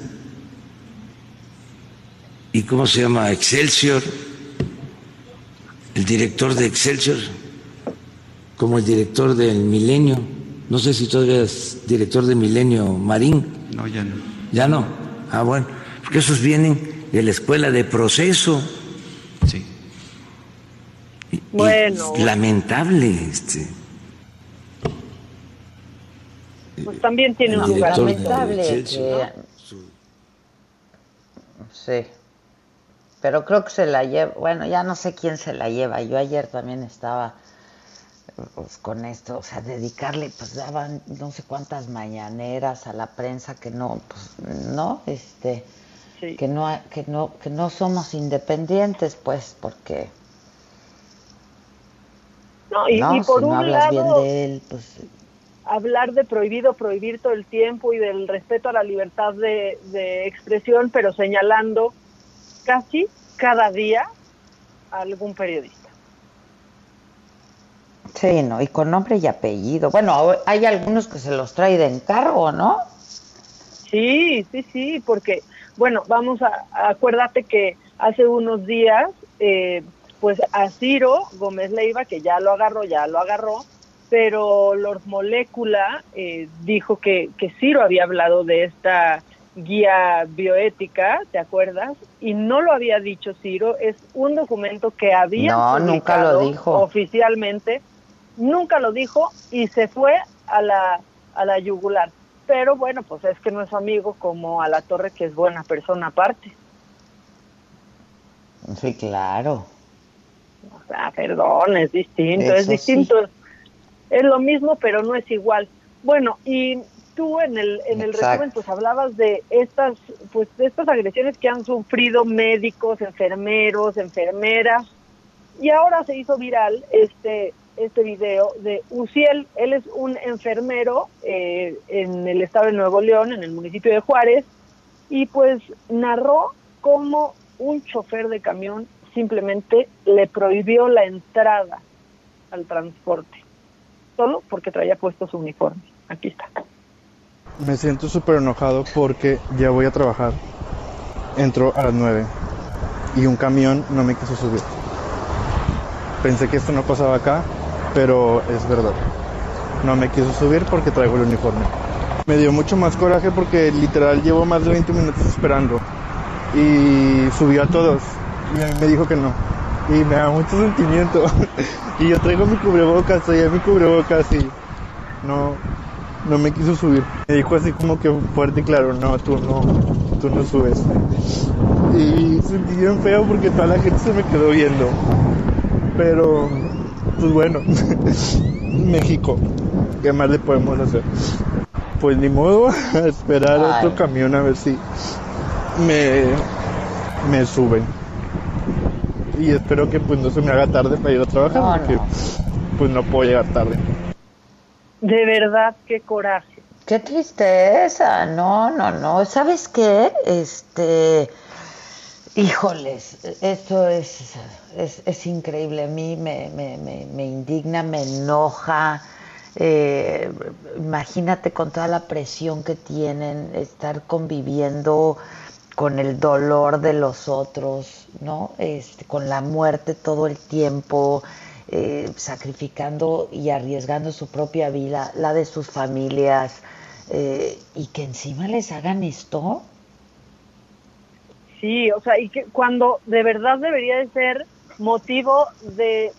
¿Y cómo se llama? Excelsior. El director de Excelsior, como el director del Milenio. No sé si todavía es director de Milenio Marín. No, ya no. Ya no. Ah, bueno. Porque esos vienen de la escuela de proceso. Sí. Bueno. lamentable, este. Pues también tiene un lugar lamentable. Sí. Pero creo que se la lleva, bueno, ya no sé quién se la lleva. Yo ayer también estaba pues, con esto, o sea, dedicarle, pues daban no sé cuántas mañaneras a la prensa que no, pues, no, este, que no, que no, que no somos independientes, pues, porque no, y, por un lado, pues... hablar de prohibido, prohibir todo el tiempo y del respeto a la libertad de, expresión, pero señalando casi cada día a algún periodista. Sí, ¿no? Y con nombre y apellido. Bueno, hay algunos que se los trae de encargo, ¿no? Sí, sí, sí, porque, bueno, vamos a, acuérdate que hace unos días eh, pues a Ciro Gómez Leiva, que ya lo agarró, ya lo agarró, pero Lord Molécula eh, dijo que, que Ciro había hablado de esta guía bioética, ¿te acuerdas? Y no lo había dicho Ciro, es un documento que había no, nunca lo dijo. oficialmente, nunca lo dijo y se fue a la, a la yugular. Pero bueno, pues es que no es amigo como a la torre, que es buena persona aparte. Sí, claro. Ah, perdón, es distinto, es distinto. Es lo mismo, pero no es igual. Bueno, y tú en el en el resumen pues hablabas de estas pues de estas agresiones que han sufrido médicos, enfermeros, enfermeras y ahora se hizo viral este este video de Uciel, él es un enfermero eh, en el estado de Nuevo León, en el municipio de Juárez, y pues narró cómo un chofer de camión simplemente le prohibió la entrada al transporte, solo porque traía puesto su uniforme. Aquí está. Me siento súper enojado porque ya voy a trabajar. Entro a las 9 y un camión no me quiso subir. Pensé que esto no pasaba acá, pero es verdad. No me quiso subir porque traigo el uniforme. Me dio mucho más coraje porque literal llevo más de 20 minutos esperando. Y subió a todos y a mí me dijo que no. Y me da mucho sentimiento. *laughs* y yo traigo mi cubrebocas, traía mi cubrebocas y no, no me quiso subir. Me dijo así como que fuerte y claro, no, tú no, tú no subes. Y sentí bien feo porque toda la gente se me quedó viendo. Pero, pues bueno, *laughs* México, ¿qué más le podemos hacer? Pues ni modo, *laughs* a esperar otro camión a ver si me, me suben. Y espero que pues no se me haga tarde para ir a trabajar porque pues no puedo llegar tarde. De verdad, qué coraje. Qué tristeza, no, no, no. ¿Sabes qué? Este, híjoles, esto es, es, increíble. A mí me, me, me, indigna, me enoja. Eh, imagínate con toda la presión que tienen, estar conviviendo con el dolor de los otros, ¿no? Este, con la muerte todo el tiempo, eh, sacrificando y arriesgando su propia vida, la de sus familias, eh, y que encima les hagan esto. Sí, o sea, y que cuando de verdad debería de ser motivo de,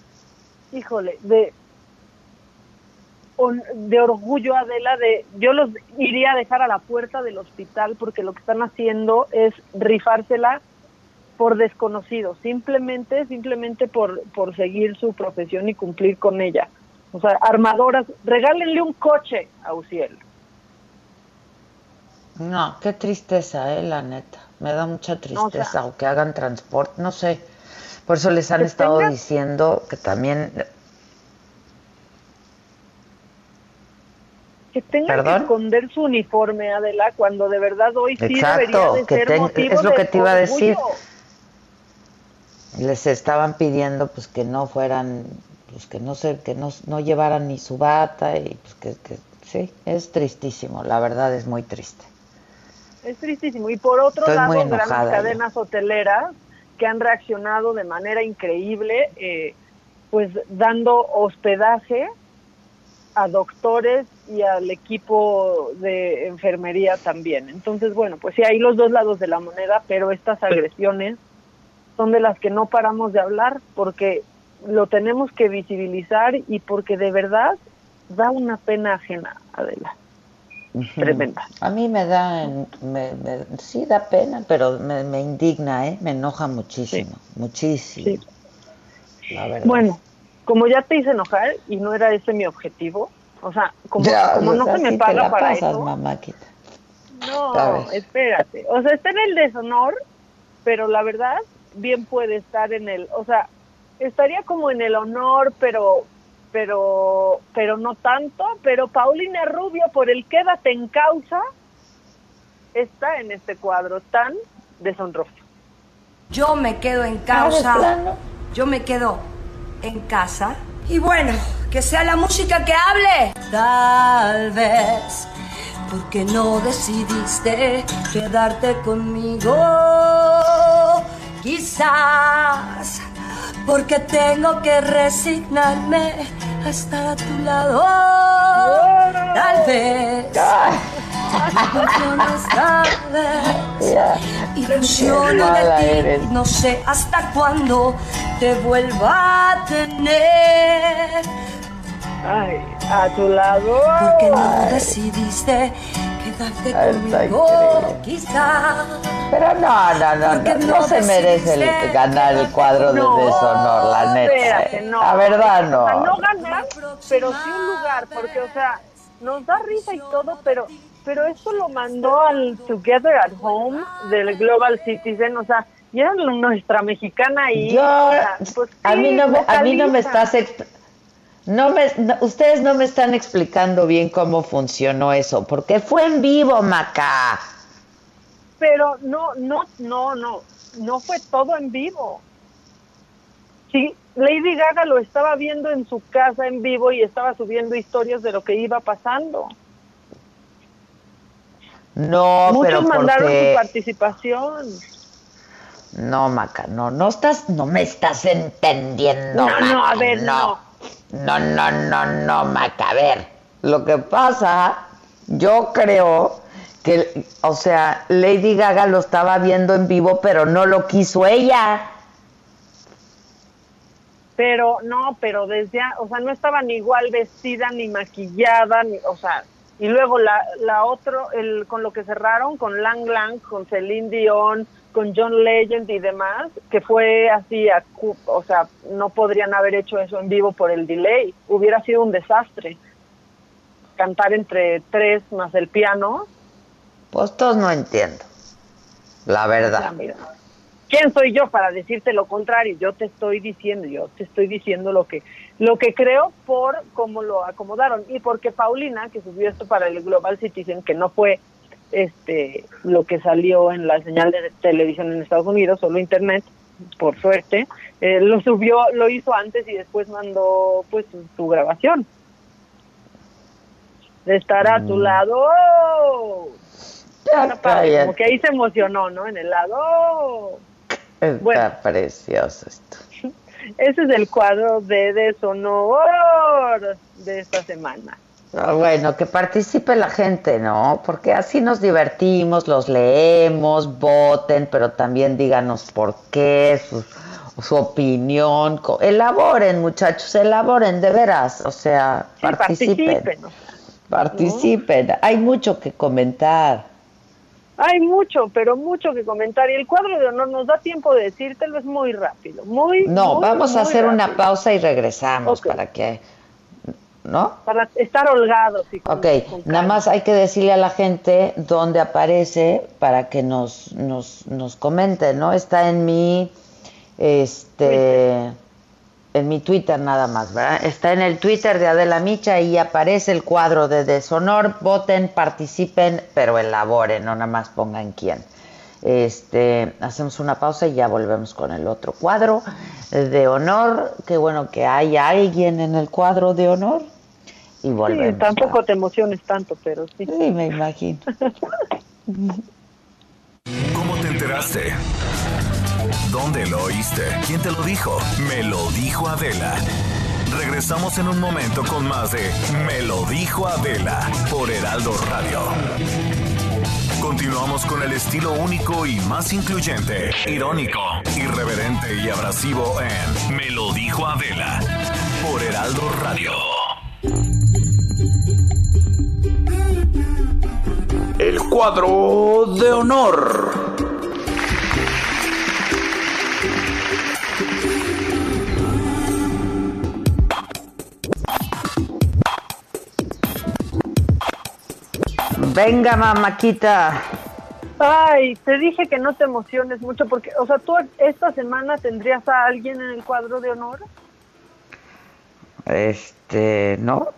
híjole, de de orgullo, Adela, de yo los iría a dejar a la puerta del hospital porque lo que están haciendo es rifársela por desconocido, simplemente, simplemente por, por seguir su profesión y cumplir con ella. O sea, armadoras, regálenle un coche a Uciel. No, qué tristeza, eh, la neta. Me da mucha tristeza, o, que hagan transporte, no sé. Por eso les han estado diciendo que también... Que tengan que esconder su uniforme, Adela, cuando de verdad hoy sí debería de ser Es lo que te iba a decir. Les estaban pidiendo pues que no fueran, pues que no se, que no, no llevaran ni su bata y pues que, que sí, es tristísimo, la verdad es muy triste. Es tristísimo. Y por otro lado, grandes cadenas hoteleras que han reaccionado de manera increíble, eh, pues dando hospedaje a doctores y al equipo de enfermería también. Entonces, bueno, pues sí, hay los dos lados de la moneda, pero estas agresiones son de las que no paramos de hablar porque lo tenemos que visibilizar y porque de verdad da una pena ajena, Adela tremenda. A mí me da, me, sí da pena, pero me, indigna, ¿eh? me enoja muchísimo, muchísimo. Bueno, como ya te hice enojar y no era ese mi objetivo, o sea, como, como no se me paga para eso. No, espérate. O sea, está en el deshonor, pero la verdad, bien puede estar en el, o sea, estaría como en el honor, pero pero, pero no tanto. Pero Paulina Rubio, por el quédate en causa, está en este cuadro tan deshonroso. Yo me quedo en causa. Yo me quedo en casa. Y bueno, que sea la música que hable. Tal vez porque no decidiste quedarte conmigo. Quizás porque tengo que resignarme a estar a tu lado. Tal vez. Ilusiones, tal vez. Ilusiono de ti. No sé hasta cuándo te vuelva a tener. Ay, a tu lado. Porque no decidiste pero no, no, no, no, se merece el, ganar el cuadro de deshonor, la neta. no. La verdad no. no ganar, pero sí un lugar, porque, o sea, nos da risa y todo, pero pero esto lo mandó al Together at Home del Global Citizen, o sea, y era nuestra mexicana y pues, a mí no me, a mí no me estás no me, ustedes no me están explicando bien cómo funcionó eso, porque fue en vivo, Maca. Pero no, no, no, no, no fue todo en vivo. Sí, Lady Gaga lo estaba viendo en su casa en vivo y estaba subiendo historias de lo que iba pasando. No, Muchos pero mandaron su participación. No, Maca, no, no estás, no me estás entendiendo. No, no, a ver, no. No, no, no, no, Maca. ver, lo que pasa, yo creo que, o sea, Lady Gaga lo estaba viendo en vivo, pero no lo quiso ella. Pero no, pero desde, o sea, no estaba ni igual vestida, ni maquillada, ni, o sea, Y luego la, la otro, el, con lo que cerraron, con Lang Lang, con Celine Dion, con John Legend y demás, que fue así, a, o sea, no podrían haber hecho eso en vivo por el delay, hubiera sido un desastre. Cantar entre tres más el piano. Pues todos no entiendo, la verdad. ¿Quién soy yo para decirte lo contrario? Yo te estoy diciendo, yo te estoy diciendo lo que lo que creo por cómo lo acomodaron y porque Paulina, que subió esto para el Global Citizen, que no fue este lo que salió en la señal de televisión en Estados Unidos, solo internet, por suerte, eh, lo subió, lo hizo antes y después mandó pues su, grabación. De estar a tu mm. lado. como que ahí se emocionó, ¿no? En el lado. Está precioso esto. *laughs* Ese es el cuadro de deshonor de esta semana. Ah, bueno, que participe la gente, ¿no? Porque así nos divertimos, los leemos, voten, pero también díganos por qué, su, su opinión. Elaboren, muchachos, elaboren, de veras. O sea, participen. Participen. Hay mucho que comentar. Hay mucho, pero mucho que comentar. Y el cuadro de honor nos da tiempo de decírtelo, es muy rápido. Muy, no, vamos a hacer una pausa y regresamos para que ¿no? Para estar holgados. Y ok, nada más hay que decirle a la gente dónde aparece para que nos, nos, nos comente, ¿no? Está en mi, este, en mi Twitter nada más, ¿verdad? Está en el Twitter de Adela Micha y aparece el cuadro de deshonor, voten, participen, pero elaboren, no nada más pongan quién. Este, hacemos una pausa y ya volvemos con el otro cuadro de honor. Qué bueno que hay alguien en el cuadro de honor y volvemos. Sí, tampoco te emociones tanto, pero sí. Sí, me imagino. *laughs* ¿Cómo te enteraste? ¿Dónde lo oíste? ¿Quién te lo dijo? Me lo dijo Adela. Regresamos en un momento con más de Me lo dijo Adela por Heraldo Radio. Continuamos con el estilo único y más incluyente, irónico, irreverente y abrasivo en Me lo dijo Adela por Heraldo Radio. El cuadro de honor. Venga, mamáquita. Ay, te dije que no te emociones mucho porque, o sea, tú esta semana tendrías a alguien en el cuadro de honor. Este, ¿no?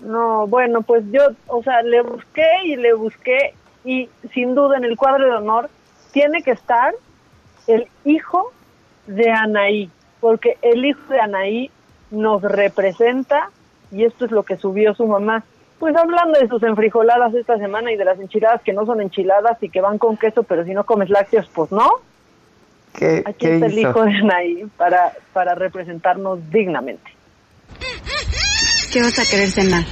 No, bueno, pues yo, o sea, le busqué y le busqué y sin duda en el cuadro de honor tiene que estar el hijo de Anaí, porque el hijo de Anaí nos representa y esto es lo que subió su mamá. Pues hablando de sus enfrijoladas esta semana y de las enchiladas que no son enchiladas y que van con queso, pero si no comes lácteos, pues no. ¿Qué, Aquí está el hijo de Anaí para, para representarnos dignamente. ¿Qué vas a querer cenar?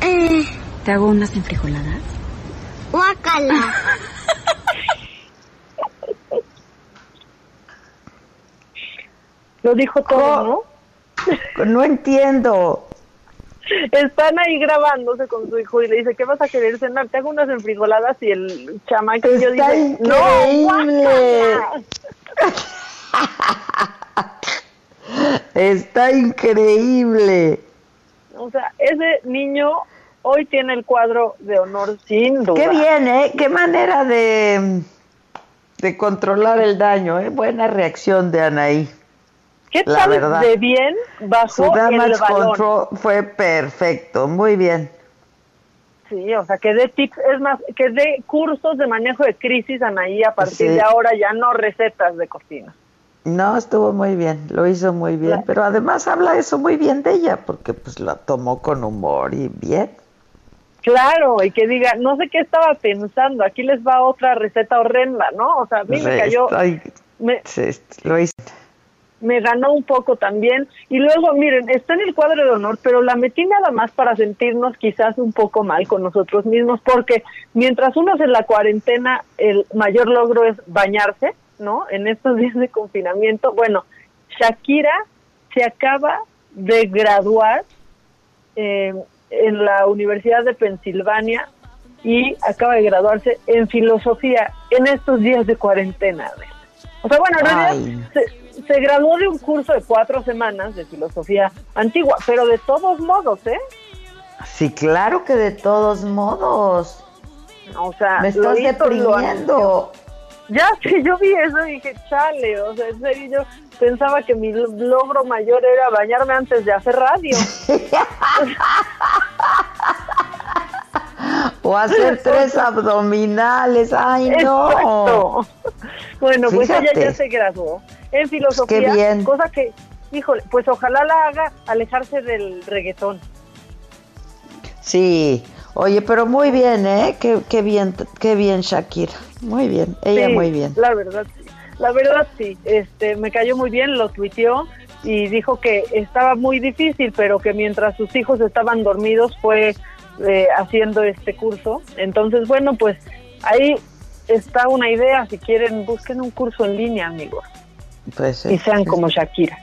Eh. ¿Te hago unas enfrijoladas? Guácala. Lo dijo todo, ¿no? No entiendo. Están ahí grabándose con su hijo y le dice, ¿qué vas a querer cenar? Te hago unas enfrijoladas y el chamaquillo dice, increíble. Está increíble. O sea, ese niño hoy tiene el cuadro de honor sin duda. Qué bien, ¿eh? Qué manera de, de controlar el daño, ¿eh? Buena reacción de Anaí. ¿Qué tal de bien bajo Su el balón? control fue perfecto, muy bien. Sí, o sea, que dé tips, es más, que dé cursos de manejo de crisis, Anaí, a partir de ahora ya no recetas de cocina. No, estuvo muy bien, lo hizo muy bien, pero además habla eso muy bien de ella, porque pues la tomó con humor y bien. Claro, y que diga, no sé qué estaba pensando, aquí les va otra receta horrenda, ¿no? O sea, a mí me cayó... me, lo hizo. Me ganó un poco también. Y luego, miren, está en el cuadro de honor, pero la metí nada más para sentirnos quizás un poco mal con nosotros mismos, porque mientras uno en la cuarentena, el mayor logro es bañarse, ¿no? En estos días de confinamiento. Bueno, Shakira se acaba de graduar eh, en la Universidad de Pensilvania y acaba de graduarse en filosofía en estos días de cuarentena. O sea, bueno, en realidad se, graduó de un curso de cuatro semanas de filosofía antigua, pero de todos modos, ¿eh? Sí, claro que de todos modos. O sea, me estás deprimiendo. Ya que yo vi eso y dije, chale, o sea, en serio, yo pensaba que mi logro mayor era bañarme antes de hacer radio. *laughs* o hacer *laughs* tres abdominales, ay no. Bueno, pues ella ya se graduó en filosofía, bien. cosa que, híjole, pues ojalá la haga alejarse del reggaetón. Sí, oye, pero muy bien, ¿eh? Qué, qué bien, qué bien Shakira, muy bien, ella muy bien. La verdad, sí. La verdad sí, este, me cayó muy bien, lo tuiteó y dijo que estaba muy difícil, pero que mientras sus hijos estaban dormidos fue eh, haciendo este curso. Entonces, bueno, pues ahí está una idea. Si quieren, busquen un curso en línea, amigos. Pues, y sean como Shakira.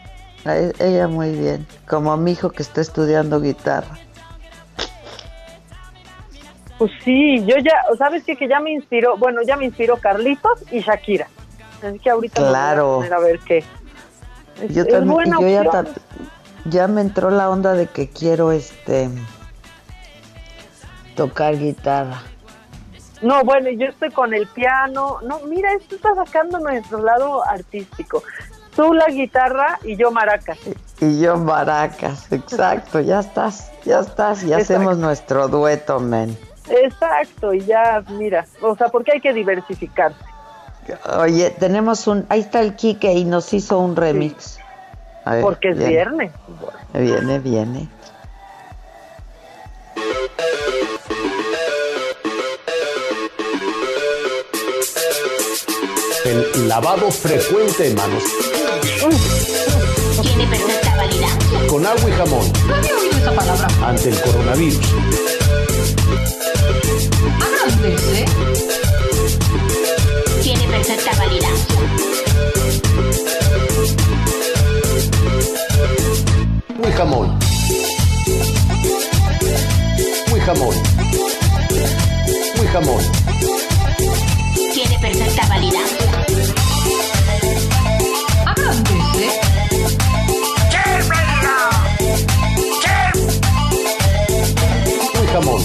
Ella muy bien, como mi hijo que está estudiando guitarra. Pues sí, yo ya, ¿sabes qué? Que ya me inspiró, bueno, ya me inspiró Carlitos y Shakira. Así que ahorita claro. a, ver qué. yo también, yo ya, ya me entró la onda de que quiero este tocar guitarra. No, bueno, yo estoy con el piano. No, mira, esto está sacando nuestro lado artístico. Tú la guitarra y yo maracas. Y yo maracas, exacto, ya estás, ya estás, y hacemos nuestro dueto, men. Exacto, y ya, mira, o sea, porque hay que diversificarse. Oye, tenemos un, ahí está el Kike y nos hizo un remix. porque es viernes. Viene, viene. El lavado frecuente de manos. Tiene perfecta validad. Con agua y jamón. No había oído esa palabra. Ante el coronavirus. Tiene perfecta validad. Muy jamón. Muy jamón. Muy jamón. Tiene perfecta validad. Muy jamón.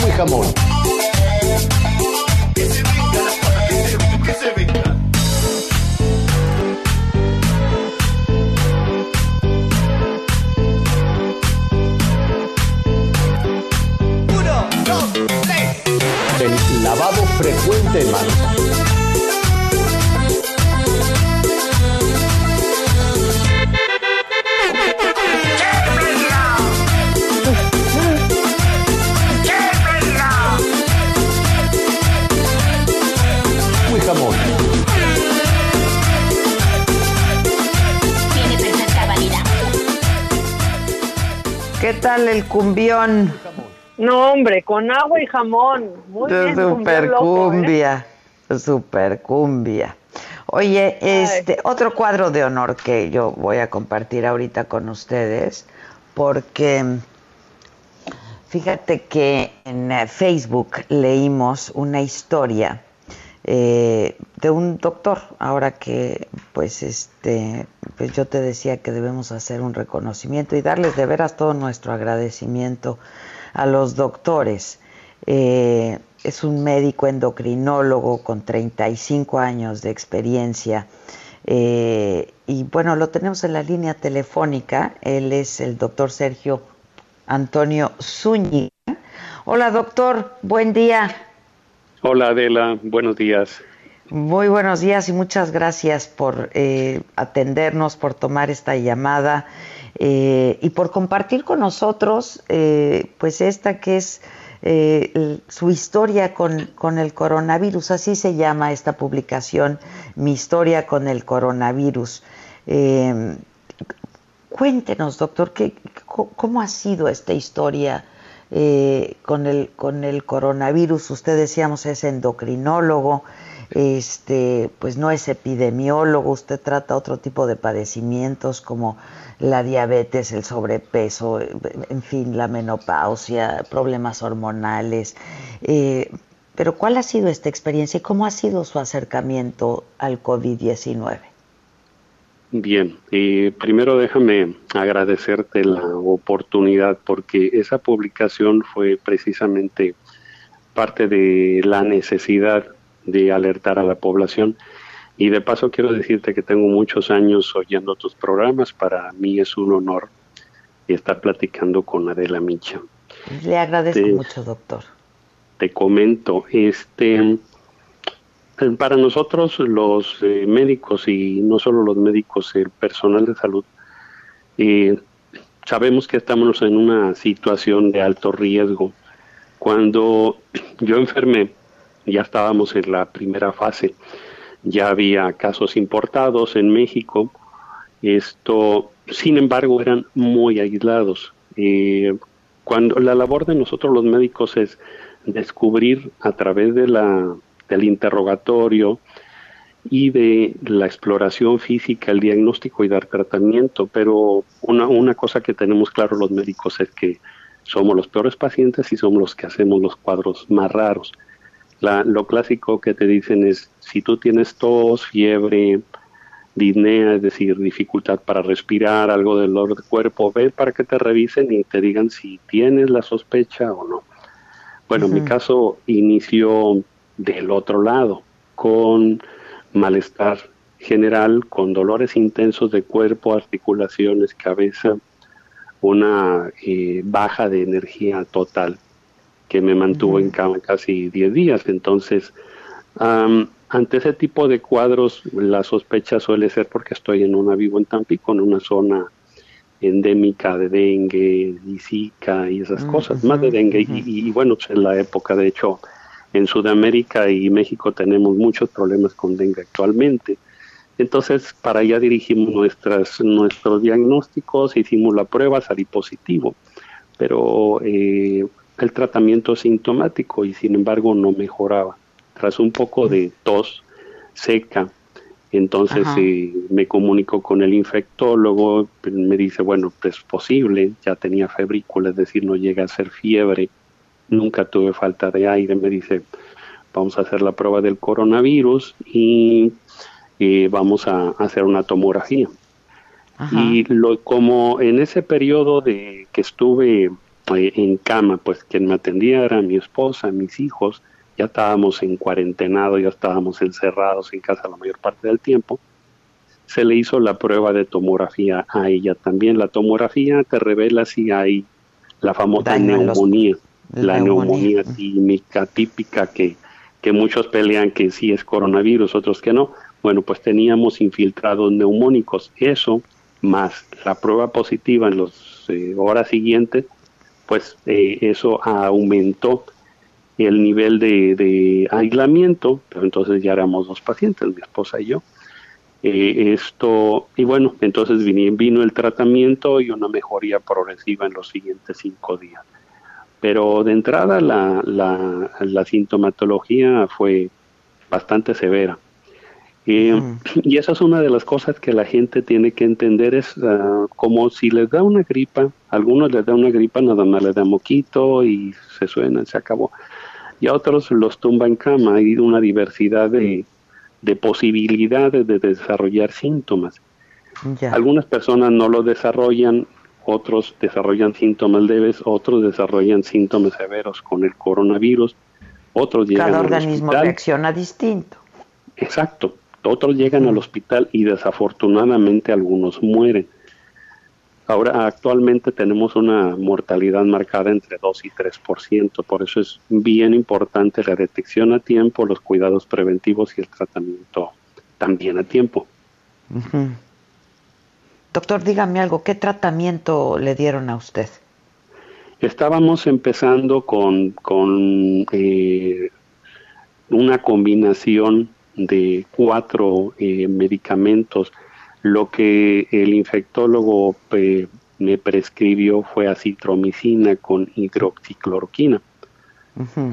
Muy jamón. El lavado frecuente de tal el cumbión? No, hombre, con agua y jamón. Muy bien. Super loco, ¿eh? cumbia, super cumbia. Oye, este otro cuadro de honor que yo voy a compartir ahorita con ustedes, porque fíjate que en eh, Facebook leímos una historia eh, de un doctor, ahora que pues este, pues yo te decía que debemos hacer un reconocimiento y darles de veras todo nuestro agradecimiento a los doctores. Eh, es un médico endocrinólogo con 35 años de experiencia. eh, y bueno, lo tenemos en la línea telefónica. Él es el doctor Sergio Antonio Zúñiga. Hola doctor, buen día. Hola Adela, buenos días. Muy buenos días y muchas gracias por eh, atendernos, por tomar esta llamada eh, y por compartir con nosotros, eh, pues esta que es su historia con, con el coronavirus, así se llama esta publicación, Mi historia con el coronavirus. Cuéntenos, doctor, ¿qué, ¿cómo ha sido esta historia eh, con, el, con el coronavirus? Usted decíamos es endocrinólogo. este, pues no es epidemiólogo, usted trata otro tipo de padecimientos como la diabetes, el sobrepeso, en fin, la menopausia, problemas hormonales. Eh, pero ¿cuál ha sido esta experiencia y cómo ha sido su acercamiento al COVID-19? Bien, eh, primero déjame agradecerte la oportunidad porque esa publicación fue precisamente parte de la necesidad de alertar a la población. Y de paso quiero decirte que tengo muchos años oyendo tus programas. Para mí es un honor estar platicando con Adela Micha. Le agradezco mucho, doctor. Te comento, este, para nosotros los eh, médicos y no solo los médicos, el personal de salud, eh, sabemos que estamos en una situación de alto riesgo. Cuando yo enfermé, ya estábamos en la primera fase, ya había casos importados en México, esto, sin embargo, eran muy aislados. Eh, cuando la labor de nosotros los médicos es descubrir a través de la, del interrogatorio y de la exploración física, el diagnóstico y dar tratamiento, pero una, una cosa que tenemos claro los médicos es que somos los peores pacientes y somos los que hacemos los cuadros más raros. Lo clásico que te dicen es, si tú tienes tos, fiebre, disnea, es decir, dificultad para respirar, algo del dolor de cuerpo, ve para que te revisen y te digan si tienes la sospecha o no. Bueno, mi caso inició del otro lado, con malestar general, con dolores intensos de cuerpo, articulaciones, cabeza, una eh, baja de energía total que me mantuvo en cama casi 10 días. Entonces, ante ese tipo de cuadros, la sospecha suele ser porque estoy en una, vivo en Tampico, en una zona endémica de dengue y zika y esas cosas, más de dengue. y, bueno, pues en la época, de hecho, en Sudamérica y México tenemos muchos problemas con dengue actualmente. Entonces, para allá dirigimos nuestras, nuestros diagnósticos, hicimos la prueba, salí positivo. Pero eh, el tratamiento sintomático y sin embargo no mejoraba. Tras un poco de tos seca, entonces eh, me comunico con el infectólogo, me dice, bueno, es posible, ya tenía febrícula, es decir, no llega a ser fiebre, nunca tuve falta de aire, me dice, vamos a hacer la prueba del coronavirus y eh, vamos a hacer una tomografía. Y lo, como en ese periodo de que estuve en cama, pues quien me atendía era mi esposa, mis hijos, ya estábamos en cuarentenado, ya estábamos encerrados en casa la mayor parte del tiempo. Se le hizo la prueba de tomografía a ella también. La tomografía te revela si hay la famosa neumonía, la neumonía, química típica que, que muchos pelean que sí es coronavirus, otros que no. Bueno, pues teníamos infiltrados neumónicos. Eso, más la prueba positiva en las eh, horas siguientes, pues eh, eso aumentó el nivel de, aislamiento, pero entonces ya éramos dos pacientes, mi esposa y yo. Eh, esto, y bueno, entonces vino, vino el tratamiento y una mejoría progresiva en los siguientes cinco días. Pero de entrada la, la, la sintomatología fue bastante severa. Eh, y esa es una de las cosas que la gente tiene que entender, es ah, como si les da una gripa, a algunos les da una gripa, nada más les da moquito y se suena, se acabó. Y a otros los tumba en cama, hay una diversidad de, posibilidades de desarrollar síntomas. Algunas personas no lo desarrollan, otros desarrollan síntomas leves, otros desarrollan síntomas severos con el coronavirus, otros llegan Cada organismo reacciona distinto. Exacto. Otros llegan al hospital y desafortunadamente algunos mueren. Ahora actualmente tenemos una mortalidad marcada entre 2 y 3%, por eso es bien importante la detección a tiempo, los cuidados preventivos y el tratamiento también a tiempo. Doctor, dígame algo, ¿qué tratamiento le dieron a usted? Estábamos empezando con, con eh, una combinación de cuatro eh, medicamentos. Lo que el infectólogo eh, me prescribió fue acitromicina con hidroxicloroquina.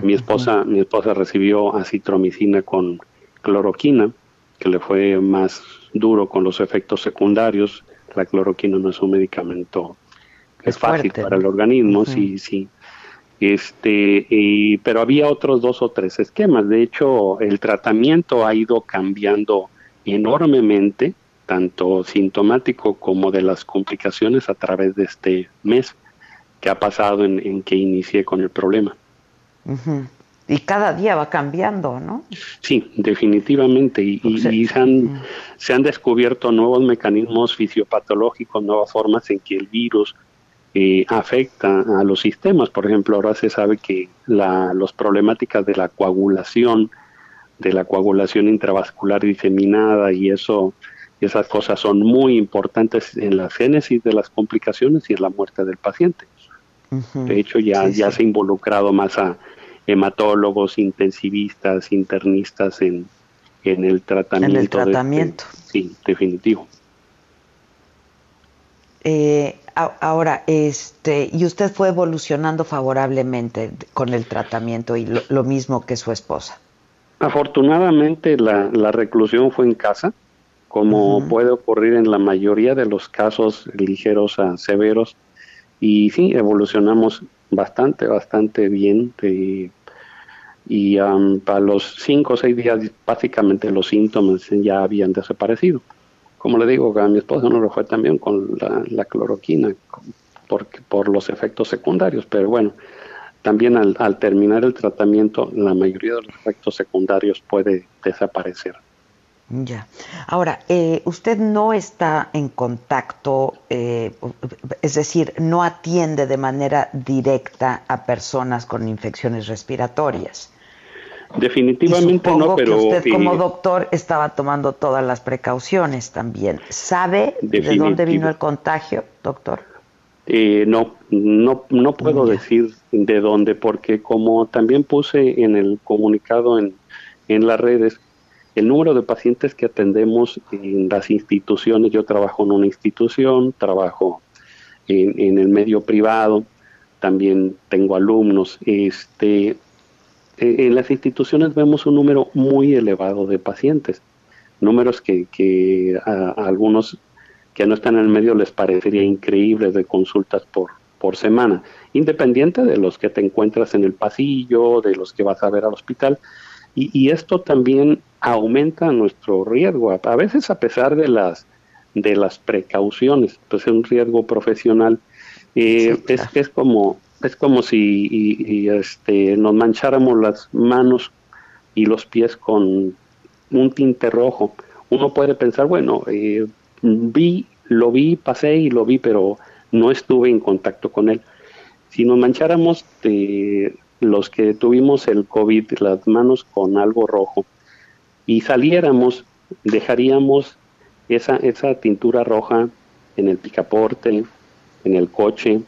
mi esposa, mi esposa recibió acitromicina con cloroquina, que le fue más duro con los efectos secundarios. La cloroquina no es un medicamento es, fácil para el organismo, sí, sí. Este, y, pero había otros dos o tres esquemas. De hecho, el tratamiento ha ido cambiando enormemente, tanto sintomático como de las complicaciones a través de este mes que ha pasado en, que inicié con el problema. Y cada día va cambiando, ¿no? Sí, definitivamente. Y, se, han, se han descubierto nuevos mecanismos fisiopatológicos, nuevas formas en que el virus eh, afecta a los sistemas. Por ejemplo, ahora se sabe que la, los problemáticas de la coagulación, de la coagulación intravascular diseminada y eso, esas cosas son muy importantes en la génesis de las complicaciones y en la muerte del paciente. De hecho, ya, ya se ha involucrado más a hematólogos, intensivistas, internistas en, en el tratamiento. En el tratamiento. sí, definitivo. Eh, ahora, este, y usted fue evolucionando favorablemente con el tratamiento y lo, mismo que su esposa. Afortunadamente la, la reclusión fue en casa, como puede ocurrir en la mayoría de los casos ligeros a severos, y sí, evolucionamos bastante, bastante bien. y um, para los cinco o seis días, básicamente los síntomas ya habían desaparecido como le digo, a mi esposa no lo fue también con la, cloroquina, por, por los efectos secundarios, pero bueno, también al, terminar el tratamiento, la mayoría de los efectos secundarios puede desaparecer. Ya. Ahora, eh, usted no está en contacto, eh, es decir, no atiende de manera directa a personas con infecciones respiratorias. Definitivamente no, pero que usted como doctor estaba tomando todas las precauciones también. ¿Sabe de dónde vino el contagio, doctor? Eh, no, no, no puedo decir de dónde, porque como también puse en el comunicado en, en las redes, el número de pacientes que atendemos en las instituciones, yo trabajo en una institución, trabajo en, el medio privado, también tengo alumnos, este, eh, en las instituciones vemos un número muy elevado de pacientes, números que, a, algunos que no están en el medio les parecería increíble de consultas por, por semana, independiente de los que te encuentras en el pasillo, de los que vas a ver al hospital. Y, esto también aumenta nuestro riesgo, a, veces a pesar de las, de las precauciones, pues es un riesgo profesional. Eh, es, es como es como si este, nos mancháramos las manos y los pies con un tinte rojo. Uno puede pensar, bueno, eh, vi, lo vi, pasé y lo vi, pero no estuve en contacto con él. Si nos mancháramos de los que tuvimos el COVID, las manos con algo rojo, y saliéramos, dejaríamos esa, esa tintura roja en el picaporte, en el coche,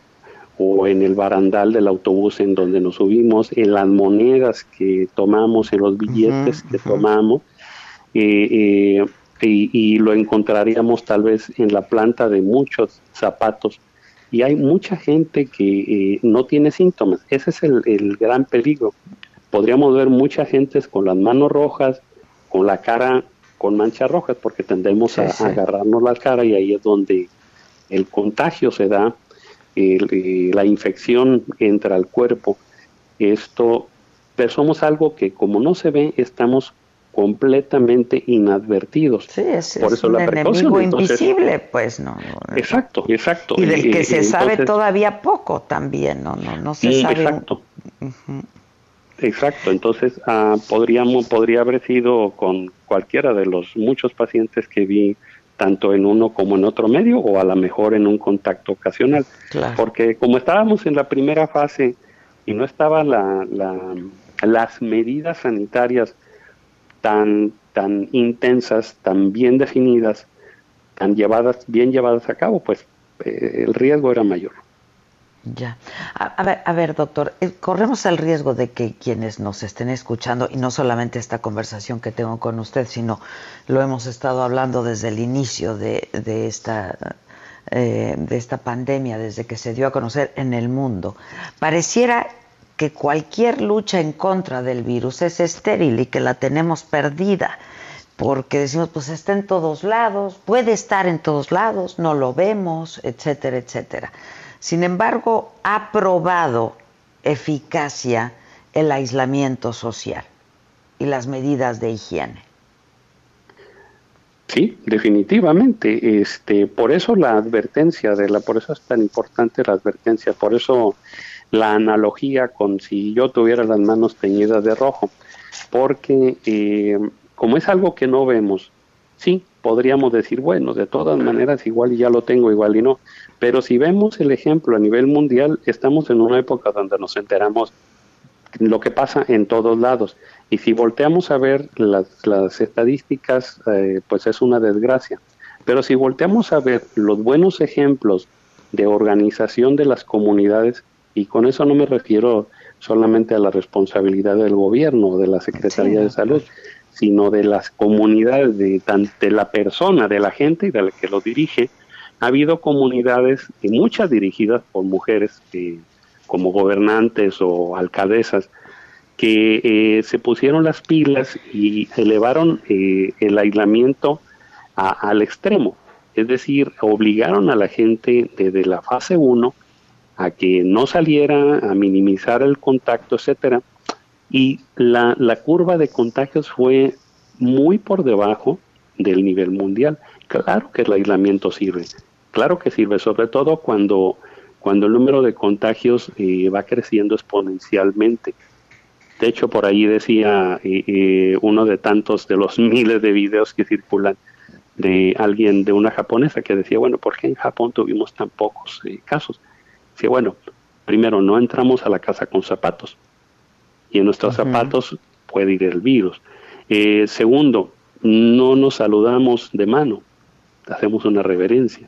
o en el barandal del autobús en donde nos subimos, en las monedas que tomamos, en los billetes que tomamos, eh, eh, y, lo encontraríamos tal vez en la planta de muchos zapatos. Y hay mucha gente que eh, no tiene síntomas. Ese es el, gran peligro. Podríamos ver mucha gente con las manos rojas, con la cara con manchas rojas, porque tendemos a, a agarrarnos la cara y ahí es donde el contagio se da la infección entra al cuerpo. Esto, pero somos algo que como no se ve, estamos completamente inadvertidos. Sí, es, Por eso un la enemigo invisible, pues no, Exacto, exacto. Y del que se sabe todavía poco también, no, no, no se sabe. Exacto. Exacto. Entonces ah, podríamos, podría haber sido con cualquiera de los muchos pacientes que vi tanto en uno como en otro medio o a lo mejor en un contacto ocasional. Porque como estábamos en la primera fase y no estaban la, las medidas sanitarias tan, tan intensas, tan bien definidas, tan llevadas, bien llevadas a cabo, pues eh, el riesgo era mayor. Ya. A, ver, a ver, doctor, eh, corremos el riesgo de que quienes nos estén escuchando, y no solamente esta conversación que tengo con usted, sino lo hemos estado hablando desde el inicio de, esta, eh, de esta pandemia, desde que se dio a conocer en el mundo, pareciera que cualquier lucha en contra del virus es estéril y que la tenemos perdida, porque decimos, pues está en todos lados, puede estar en todos lados, no lo vemos, etcétera, etcétera. Sin embargo, ha probado eficacia el aislamiento social y las medidas de higiene. Sí, definitivamente. Este, por eso la advertencia de la, por eso es tan importante la advertencia, por eso la analogía con si yo tuviera las manos teñidas de rojo, porque eh, como es algo que no vemos, sí, podríamos decir, bueno, de todas maneras igual ya lo tengo, igual y no, pero si vemos el ejemplo a nivel mundial, estamos en una época donde nos enteramos lo que pasa en todos lados. Y si volteamos a ver las, las estadísticas, eh, pues es una desgracia. Pero si volteamos a ver los buenos ejemplos de organización de las comunidades, y con eso no me refiero solamente a la responsabilidad del gobierno o de la Secretaría de Salud, sino de las comunidades, de, de la persona, de la gente y de la que lo dirige, ha habido comunidades, y muchas dirigidas por mujeres eh, como gobernantes o alcaldesas, que eh, se pusieron las pilas y elevaron eh, el aislamiento al extremo. Es decir, obligaron a la gente desde la fase 1 a que no saliera, a minimizar el contacto, etcétera. Y la, la curva de contagios fue muy por debajo del nivel mundial. Claro que el aislamiento sirve, Claro que sirve, sobre todo cuando, cuando el número de contagios eh, va creciendo exponencialmente. De hecho, por ahí decía eh, eh, uno de tantos de los *laughs* miles de videos que circulan de alguien, de una japonesa, que decía, bueno, ¿por qué en Japón tuvimos tan pocos casos? Decía, bueno, primero, no entramos a la casa con zapatos y en nuestros zapatos puede ir el virus. segundo, no nos saludamos de mano, hacemos una reverencia.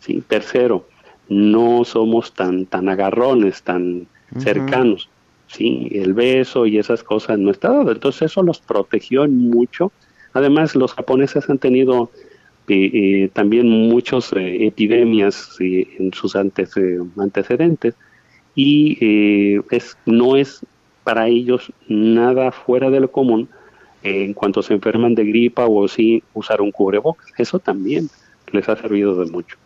¿sí? Tercero, no somos tan, tan agarrones, tan cercanos, ¿sí? El beso y esas cosas no está dado. Entonces eso los protegió mucho. Además, los japoneses han tenido eh, eh, también muchas eh, epidemias en sus antecedentes y es, no es para ellos nada fuera de lo común en cuanto se enferman de gripa o sí usar un cubrebocas. Eso también les ha servido de mucho.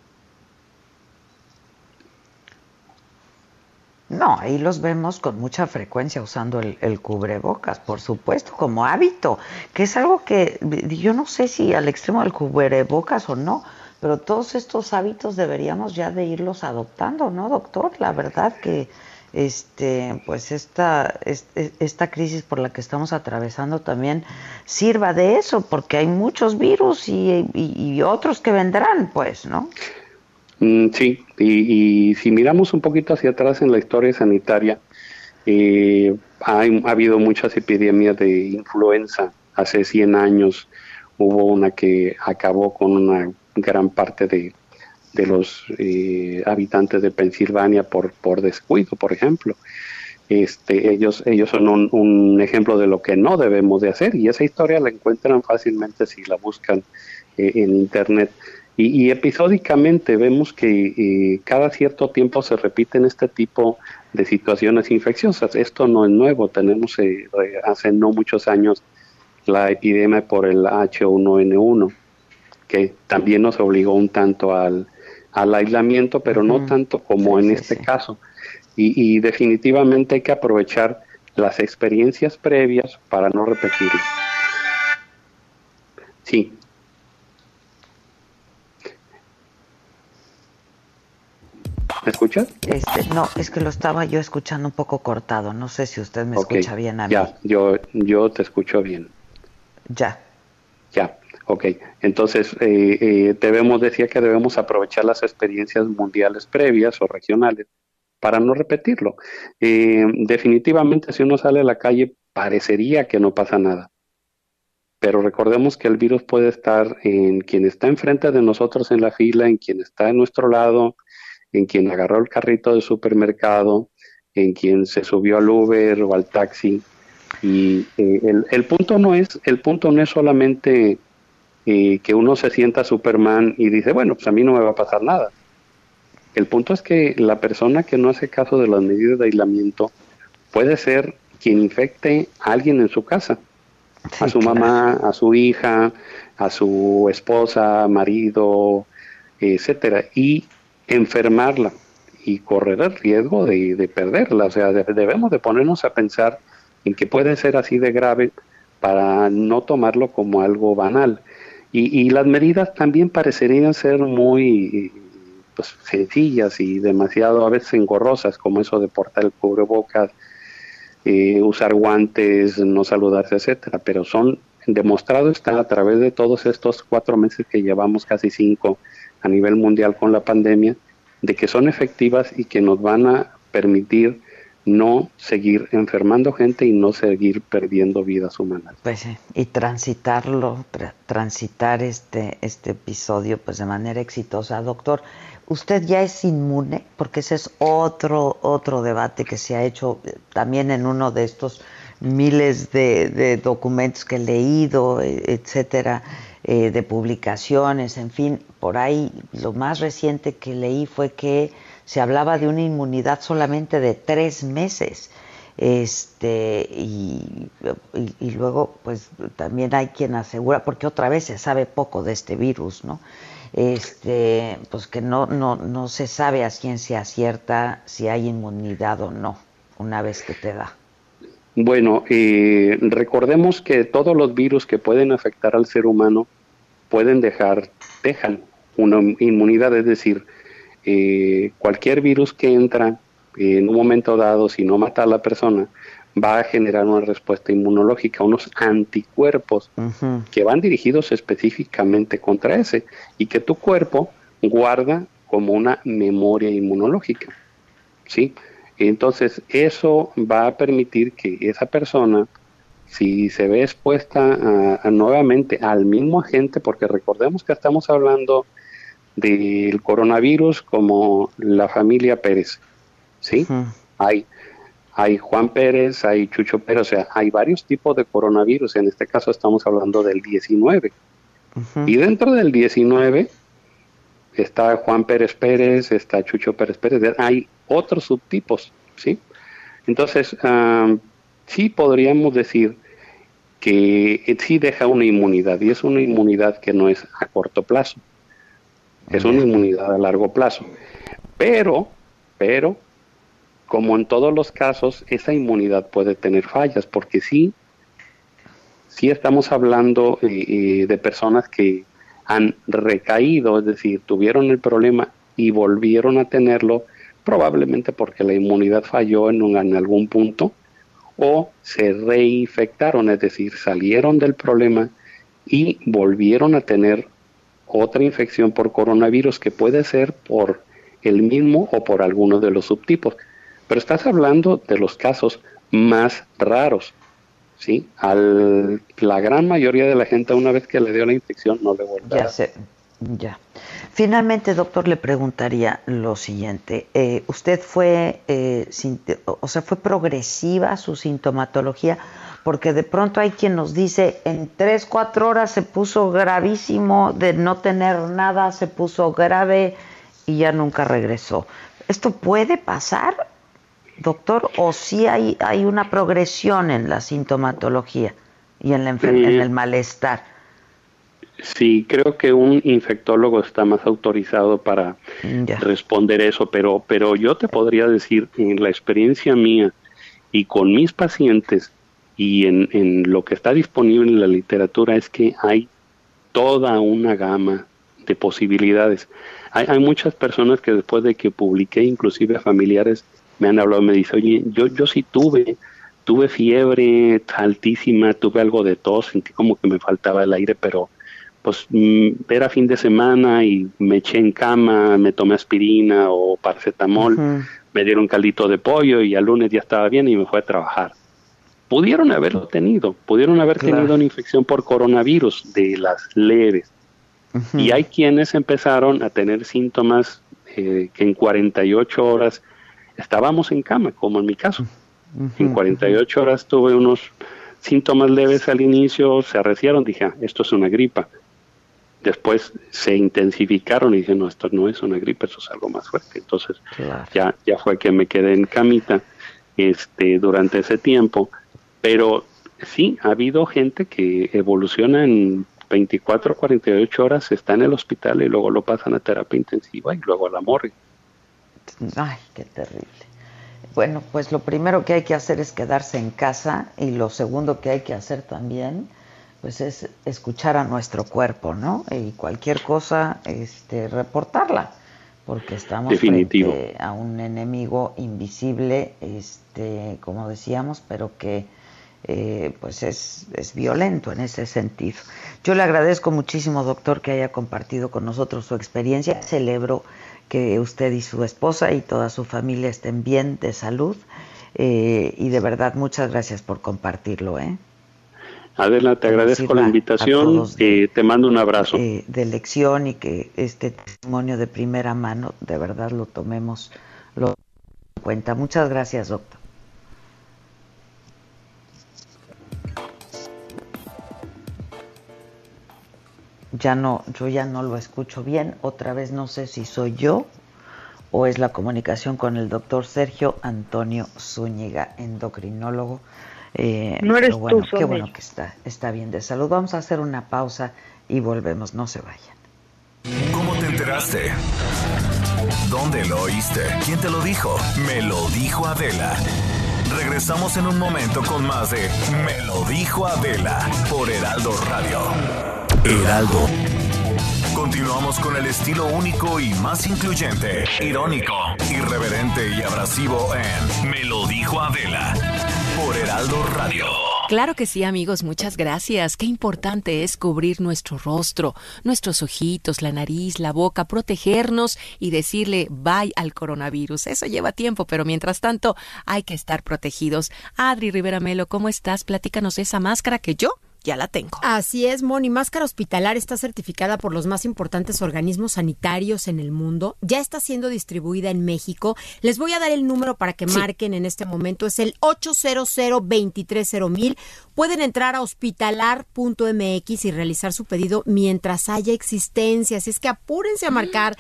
No, ahí los vemos con mucha frecuencia usando el, cubrebocas, por supuesto, como hábito, que es algo que yo no sé si al extremo del cubrebocas o no, pero todos estos hábitos deberíamos ya de irlos adoptando, ¿no, doctor? La verdad que este pues esta, esta crisis por la que estamos atravesando también sirva de eso, porque hay muchos virus y, y otros que vendrán, pues, ¿no? Mm, sí, y, si miramos un poquito hacia atrás en la historia sanitaria, eh, ha, habido muchas epidemias de influenza. Hace 100 años hubo una que acabó con una gran parte de, los eh, habitantes de Pensilvania por, por descuido, por ejemplo. Este, ellos, ellos son un, ejemplo de lo que no debemos de hacer y esa historia la encuentran fácilmente si la buscan eh, en internet. Y, episódicamente vemos que eh, cada cierto tiempo se repiten este tipo de situaciones infecciosas. Esto no es nuevo, tenemos eh, hace no muchos años la epidemia por el H1N1, que también nos obligó un tanto al, aislamiento, pero no tanto como en este caso. Y, y definitivamente hay que aprovechar las experiencias previas para no repetirlo. Sí, ¿Me escuchas? Este, no, es que lo estaba yo escuchando un poco cortado. No sé si usted me escucha bien a mí. Ya, yo, yo te escucho bien. Ya. Ya, ok. Entonces, eh, eh, debemos, decía que debemos aprovechar las experiencias mundiales previas o regionales para no repetirlo. Eh, definitivamente, si uno sale a la calle, parecería que no pasa nada. Pero recordemos que el virus puede estar en quien está enfrente de nosotros en la fila, en quien está a nuestro lado, en quien agarró el carrito del supermercado, en quien se subió al Uber o al taxi. Y eh, el, punto no es, el punto no es solamente eh, que uno se sienta Superman y dice, bueno, pues a mí no me va a pasar nada. El punto es que la persona que no hace caso de las medidas de aislamiento puede ser quien infecte a alguien en su casa, a su mamá, a su hija, a su esposa, marido, etcétera, y enfermarla y correr el riesgo de, perderla. O sea, debemos de ponernos a pensar en que puede ser así de grave para no tomarlo como algo banal. Y, y las medidas también parecerían ser muy pues, sencillas y demasiado a veces engorrosas, como eso de portar el cubrebocas, eh, usar guantes, no saludarse, etcétera, pero son demostrado está a través de todos estos cuatro meses que llevamos, casi cinco, a nivel mundial con la pandemia, de que son efectivas y que nos van a permitir no seguir enfermando gente y no seguir perdiendo vidas humanas. Pues sí, y transitarlo, transitar este, este episodio pues de manera exitosa. Doctor, ¿usted ya es inmune? Porque ese es otro, otro debate que se ha hecho eh, también en uno de estos miles de, documentos que he leído, e, etcétera, eh, de publicaciones, en fin, por ahí lo más reciente que leí fue que se hablaba de una inmunidad solamente de tres meses. Este, y, luego, pues también hay quien asegura, porque otra vez se sabe poco de este virus, ¿no? Este, pues que no, no, no se sabe a ciencia cierta si hay inmunidad o no, una vez que te da. Bueno, eh, recordemos que todos los virus que pueden afectar al ser humano pueden dejar, dejan una inmunidad, es decir, eh, cualquier virus que entra en un momento dado, si no mata a la persona, va a generar una respuesta inmunológica, unos anticuerpos que van dirigidos específicamente contra ese y que tu cuerpo guarda como una memoria inmunológica. ¿sí? Entonces, eso va a permitir que esa persona, si se ve expuesta nuevamente al mismo agente, porque recordemos que estamos hablando del coronavirus como la familia Pérez, ¿sí? Hay hay Juan Pérez, hay Chucho Pérez, o sea, hay varios tipos de coronavirus. En este caso estamos hablando del 19. Y dentro del 19 está Juan Pérez Pérez, está Chucho Pérez Pérez, hay otros subtipos, ¿sí? Entonces, sí podríamos decir que sí deja una inmunidad, y es una inmunidad que no es a corto plazo, es una inmunidad a largo plazo. Pero, pero, como en todos los casos, esa inmunidad puede tener fallas, porque sí, sí estamos hablando eh, eh, de personas que han recaído, es decir, tuvieron el problema y volvieron a tenerlo, probablemente porque la inmunidad falló en, en algún punto, o se reinfectaron, es decir, salieron del problema y volvieron a tener otra infección por coronavirus que puede ser por el mismo o por alguno de los subtipos. Pero estás hablando de los casos más raros. ¿sí? Al, la gran mayoría de la gente una vez que le dio la infección no le vuelve ya Sé, ya. Finalmente, doctor, le preguntaría lo siguiente. Eh, ¿Usted fue, eh, o sea, fue progresiva su sintomatología? Porque de pronto hay quien nos dice, en tres, cuatro horas se puso gravísimo, de no tener nada, se puso grave y ya nunca regresó. ¿Esto puede pasar doctor, o si hay, hay una progresión en la sintomatología y en, la en el malestar? Sí, creo que un infectólogo está más autorizado para responder eso, pero, pero yo te podría decir, en la experiencia mía y con mis pacientes y en, en lo que está disponible en la literatura es que hay toda una gama de posibilidades. Hay, hay muchas personas que después de que publiqué, inclusive familiares, me han hablado, me dice, oye, yo, yo sí tuve, tuve fiebre altísima, tuve algo de tos, sentí como que me faltaba el aire, pero pues mm, era fin de semana y me eché en cama, me tomé aspirina o paracetamol, me dieron caldito de pollo y al lunes ya estaba bien y me fue a trabajar. Pudieron haberlo tenido, pudieron haber tenido una infección por coronavirus de las leves. Y hay quienes empezaron a tener síntomas eh, que en 48 horas estábamos en cama, como en mi caso. En 48 horas tuve unos síntomas leves al inicio, se arrecieron, dije, ah, esto es una gripa. Después se intensificaron y dije, no, esto no es una gripa, eso es algo más fuerte. Entonces ya, ya fue que me quedé en camita. este, durante ese tiempo. Pero sí, ha habido gente que evoluciona en 24 o 48 horas, está en el hospital y luego lo pasan a terapia intensiva y luego a la morgue. Ay, qué terrible. Bueno, pues lo primero que hay que hacer es quedarse en casa y lo segundo que hay que hacer también pues es escuchar a nuestro cuerpo, ¿no? Y cualquier cosa este reportarla, porque estamos frente a un enemigo invisible, este, como decíamos, pero que eh, pues es, es violento en ese sentido. Yo le agradezco muchísimo, doctor, que haya compartido con nosotros su experiencia. Celebro que usted y su esposa y toda su familia estén bien de salud. Eh, y de verdad, muchas gracias por compartirlo. ¿eh? Adela, te agradezco la invitación y te mando un abrazo. Eh, de lección y que este testimonio de primera mano, de verdad lo tomemos lo en cuenta. Muchas gracias, doctor. Ya no, yo ya no lo escucho bien. Otra vez no sé si soy yo o es la comunicación con el doctor Sergio Antonio Zúñiga, endocrinólogo. Eh, no eres bueno, tú, Qué bueno que está, está bien de salud. Vamos a hacer una pausa y volvemos, no se vayan. ¿Cómo te enteraste? ¿Dónde lo oíste? ¿Quién te lo dijo? Me lo dijo Adela. Regresamos en un momento con más de Me lo dijo Adela por Heraldo Radio. Heraldo. Continuamos con el estilo único y más incluyente, irónico, irreverente y abrasivo en Me lo dijo Adela por Heraldo Radio. Claro que sí, amigos, muchas gracias. Qué importante es cubrir nuestro rostro, nuestros ojitos, la nariz, la boca, protegernos y decirle bye al coronavirus. Eso lleva tiempo, pero mientras tanto hay que estar protegidos. Adri Rivera Melo, ¿cómo estás? Platícanos esa máscara que yo ya la tengo. Así es, Moni. Máscara hospitalar está certificada por los más importantes organismos sanitarios en el mundo. Ya está siendo distribuida en México. Les voy a dar el número para que marquen en este momento. Es el 800 230 Pueden entrar a hospitalar.mx y realizar su pedido mientras haya existencia. Así es que apúrense a marcar.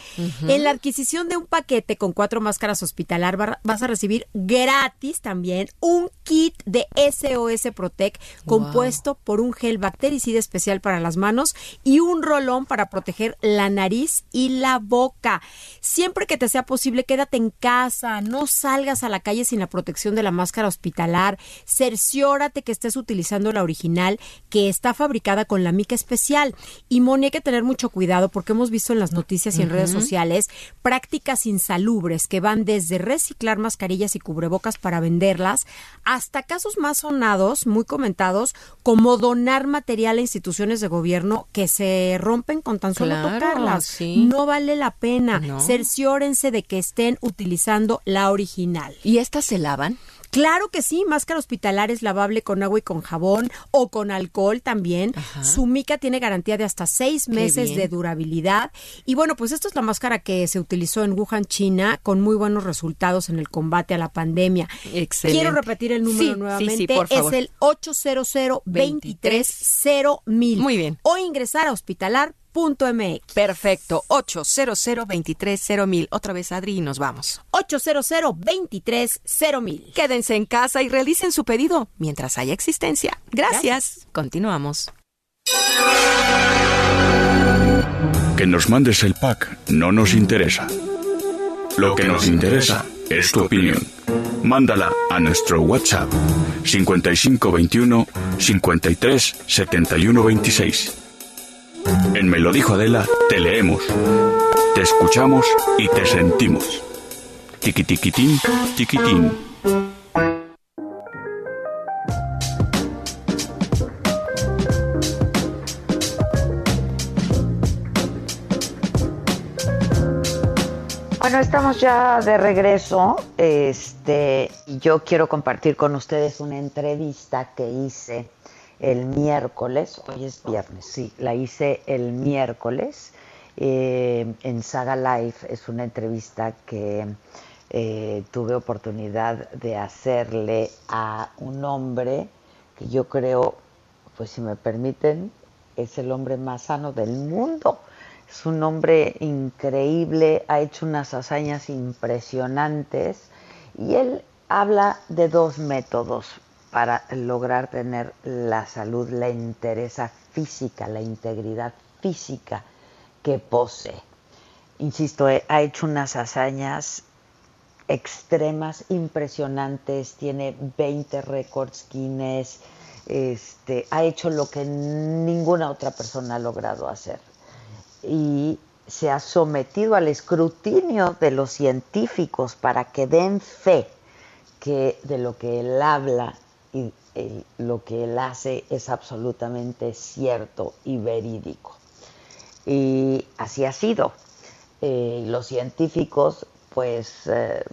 En la adquisición de un paquete con cuatro máscaras hospitalar vas a recibir gratis también un kit de SOS Protect compuesto por un gel bactericida especial para las manos y un rolón para proteger la nariz y la boca. Siempre que te sea posible, quédate en casa, no salgas a la calle sin la protección de la máscara hospitalar. Cerciórate que estés utilizando la original que está fabricada con la mica especial. Y Moni, hay que tener mucho cuidado porque hemos visto en las noticias y en redes sociales prácticas insalubres que van desde reciclar mascarillas y cubrebocas para venderlas hasta casos más sonados, muy comentados, como donar material a instituciones de gobierno que se rompen con tan solo tocarlas. No vale la pena. Cerciórense de que estén utilizando la original. ¿Y estas se lavan? Claro que sí, máscara hospitalar es lavable con agua y con jabón o con alcohol también. Su mica tiene garantía de hasta seis meses de durabilidad. Y bueno, pues esto es la máscara que se utilizó en Wuhan, China, con muy buenos resultados en el combate a la pandemia. Excelente. Quiero repetir el número nuevamente. Es el 800 230 mil. Muy bien. O ingresar a hospitalar MX. Perfecto. 800 mil. Otra vez, Adri, y nos vamos. 800 mil. Quédense en casa y realicen su pedido mientras haya existencia. Gracias. Continuamos. Que nos mandes el pack no nos interesa. Lo que nos interesa es tu opinión. Mándala a nuestro WhatsApp 5521 53 71 26. En Me lo dijo Adela, te leemos, te escuchamos y te sentimos. Tiki tiquitín, tiquitín. Bueno, estamos ya de regreso. Este, yo quiero compartir con ustedes una entrevista que hice el miércoles, hoy es viernes, sí, la hice el miércoles eh, en Saga Life, es una entrevista que eh, tuve oportunidad de hacerle a un hombre que yo creo, pues si me permiten, es el hombre más sano del mundo. Es un hombre increíble, ha hecho unas hazañas impresionantes y él habla de dos métodos para lograr tener la salud, la entereza física, la integridad física que posee. Insisto, ha hecho unas hazañas extremas, impresionantes, tiene 20 récords Guinness, este, ha hecho lo que ninguna otra persona ha logrado hacer. Y se ha sometido al escrutinio de los científicos para que den fe de lo que él habla y lo que él hace es absolutamente cierto y verídico. Y así ha sido. Eh, los científicos, pues, eh,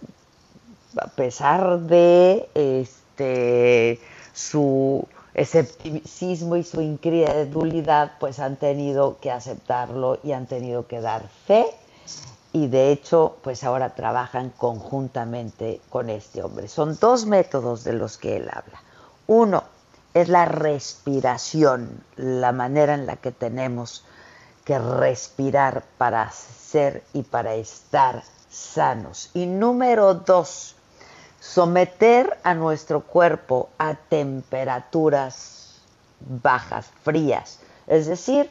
a pesar de este, su escepticismo y su incredulidad, pues han tenido que aceptarlo y han tenido que dar fe y de hecho, pues ahora trabajan conjuntamente con este hombre. Son dos métodos de los que él habla. Uno es la respiración, la manera en la que tenemos que respirar para ser y para estar sanos. Y número dos, someter a nuestro cuerpo a temperaturas bajas, frías, es decir,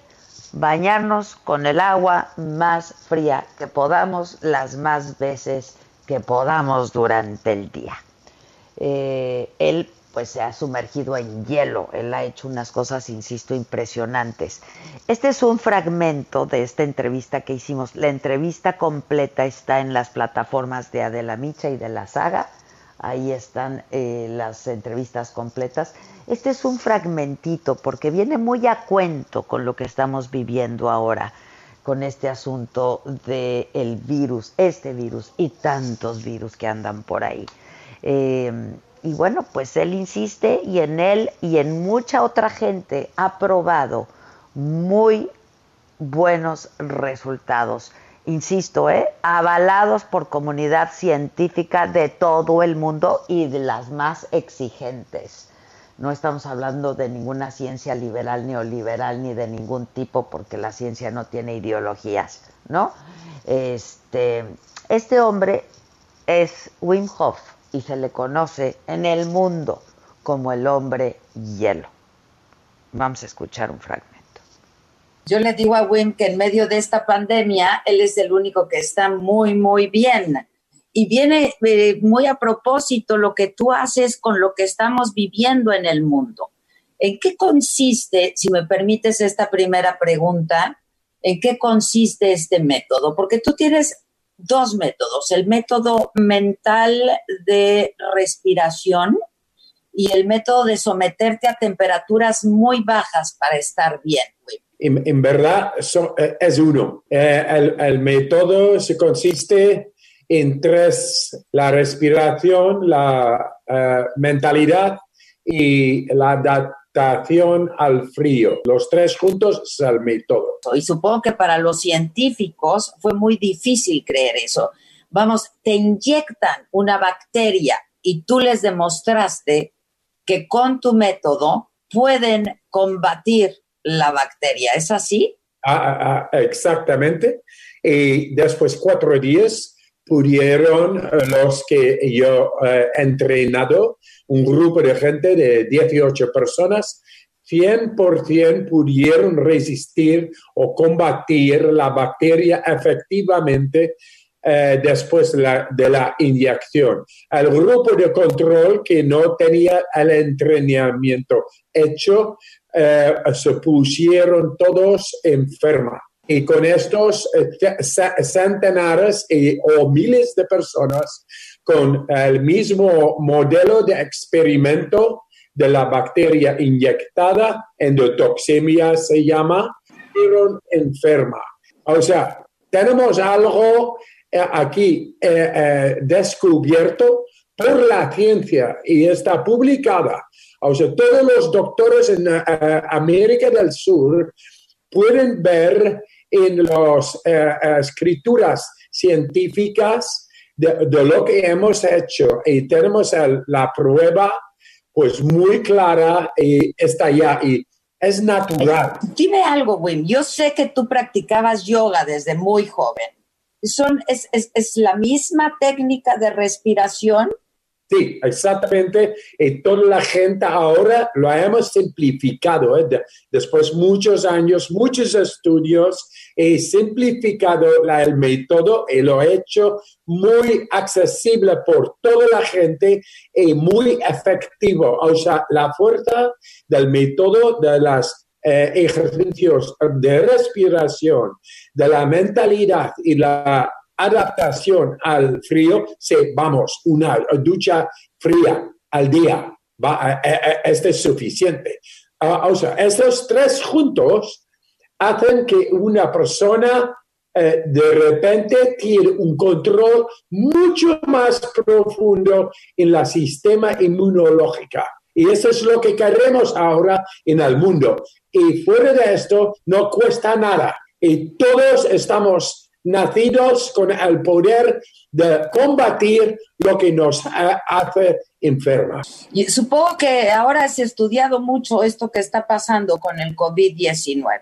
bañarnos con el agua más fría que podamos las más veces que podamos durante el día. Eh, él pues se ha sumergido en hielo, él ha hecho unas cosas, insisto, impresionantes. Este es un fragmento de esta entrevista que hicimos. La entrevista completa está en las plataformas de Adela Micha y de la saga ahí están eh, las entrevistas completas. Este es un fragmentito porque viene muy a cuento con lo que estamos viviendo ahora, con este asunto del virus, este virus y tantos virus que andan por ahí. Em, y bueno, pues él insiste y en él y en mucha otra gente ha probado muy buenos resultados insisto, ¿eh? avalados por comunidad científica de todo el mundo y de las más exigentes. No estamos hablando de ninguna ciencia liberal, neoliberal, ni de ningún tipo, porque la ciencia no tiene ideologías, ¿no? Este, este hombre es Wim Hof y se le conoce en el mundo como el hombre hielo. Vamos a escuchar un fragmento. Yo le digo a Wim que en medio de esta pandemia, él es el único que está muy, muy bien. Y viene eh, muy a propósito lo que tú haces con lo que estamos viviendo en el mundo. ¿En qué consiste, si me permites esta primera pregunta, en qué consiste este método? Porque tú tienes dos métodos, el método mental de respiración y el método de someterte a temperaturas muy bajas para estar bien. En, verdad eh, es uno. Eh, el, método se consiste en tres, la respiración, la eh, mentalidad y la adaptación al frío. Los tres juntos método. Y supongo que para los científicos fue muy difícil creer eso. Vamos, te inyectan una bacteria y tú les demostraste que con tu método pueden combatir la bacteria. ¿Es así? Ah, ah, ah, exactamente. Y después cuatro días pudieron los que yo eh, he entrenado, un grupo de gente de 18 personas, 100% pudieron resistir o combatir la bacteria efectivamente eh, después de la, de la, inyección. El grupo de control que no tenía el entrenamiento hecho eh, se pusieron todos enferma. Y con estos eh, centenares o miles de personas con el mismo modelo de experimento de la bacteria inyectada, endotoxemia se llama, fueron enferma. O sea, tenemos algo eh, aquí descubierto por la ciencia y está publicada o sea, todos los doctores en eh, América del Sur pueden ver en las eh, escrituras científicas de, lo que hemos hecho y tenemos la prueba pues muy clara y está ya y es natural. Dime algo, Wim. Yo sé que tú practicabas yoga desde muy joven. Son, es, es, es la misma técnica de respiración Sí, exactamente. Y toda la gente ahora lo hemos simplificado. ¿eh? De- después muchos años, muchos estudios, he simplificado la- el método y lo he hecho muy accesible por toda la gente y muy efectivo. O sea, la fuerza del método de los ejercicios de respiración, de la mentalidad y la adaptación al frío, sí, vamos, una ducha fría al día, va, eh, eh, este es suficiente. Ah, o sea, estos tres juntos hacen que una persona eh, de repente tiene un control mucho más profundo en la sistema inmunológico. Y eso es lo que queremos ahora en el mundo. Y fuera de esto, no cuesta nada. Y todos estamos nacidos con el poder de combatir lo que nos ha- hace enfermas. Y supongo que ahora has estudiado mucho esto que está pasando con el COVID-19.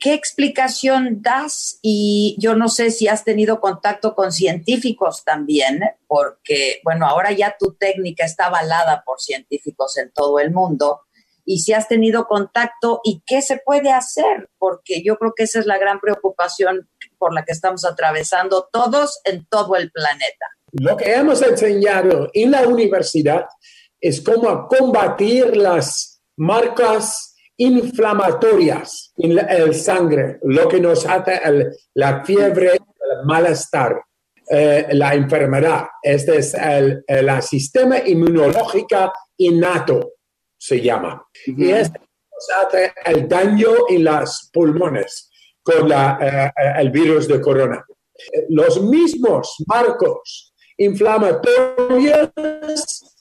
¿Qué explicación das? Y yo no sé si has tenido contacto con científicos también, porque, bueno, ahora ya tu técnica está avalada por científicos en todo el mundo. Y si has tenido contacto y qué se puede hacer, porque yo creo que esa es la gran preocupación por la que estamos atravesando todos en todo el planeta. Lo que hemos enseñado en la universidad es cómo combatir las marcas inflamatorias en la el sangre, lo que nos hace el- la fiebre, el malestar, eh, la enfermedad. Este es el, el sistema inmunológico innato, se llama. Y este nos hace el daño en los pulmones con la, eh, eh, el virus de corona. Los mismos marcos inflamatorios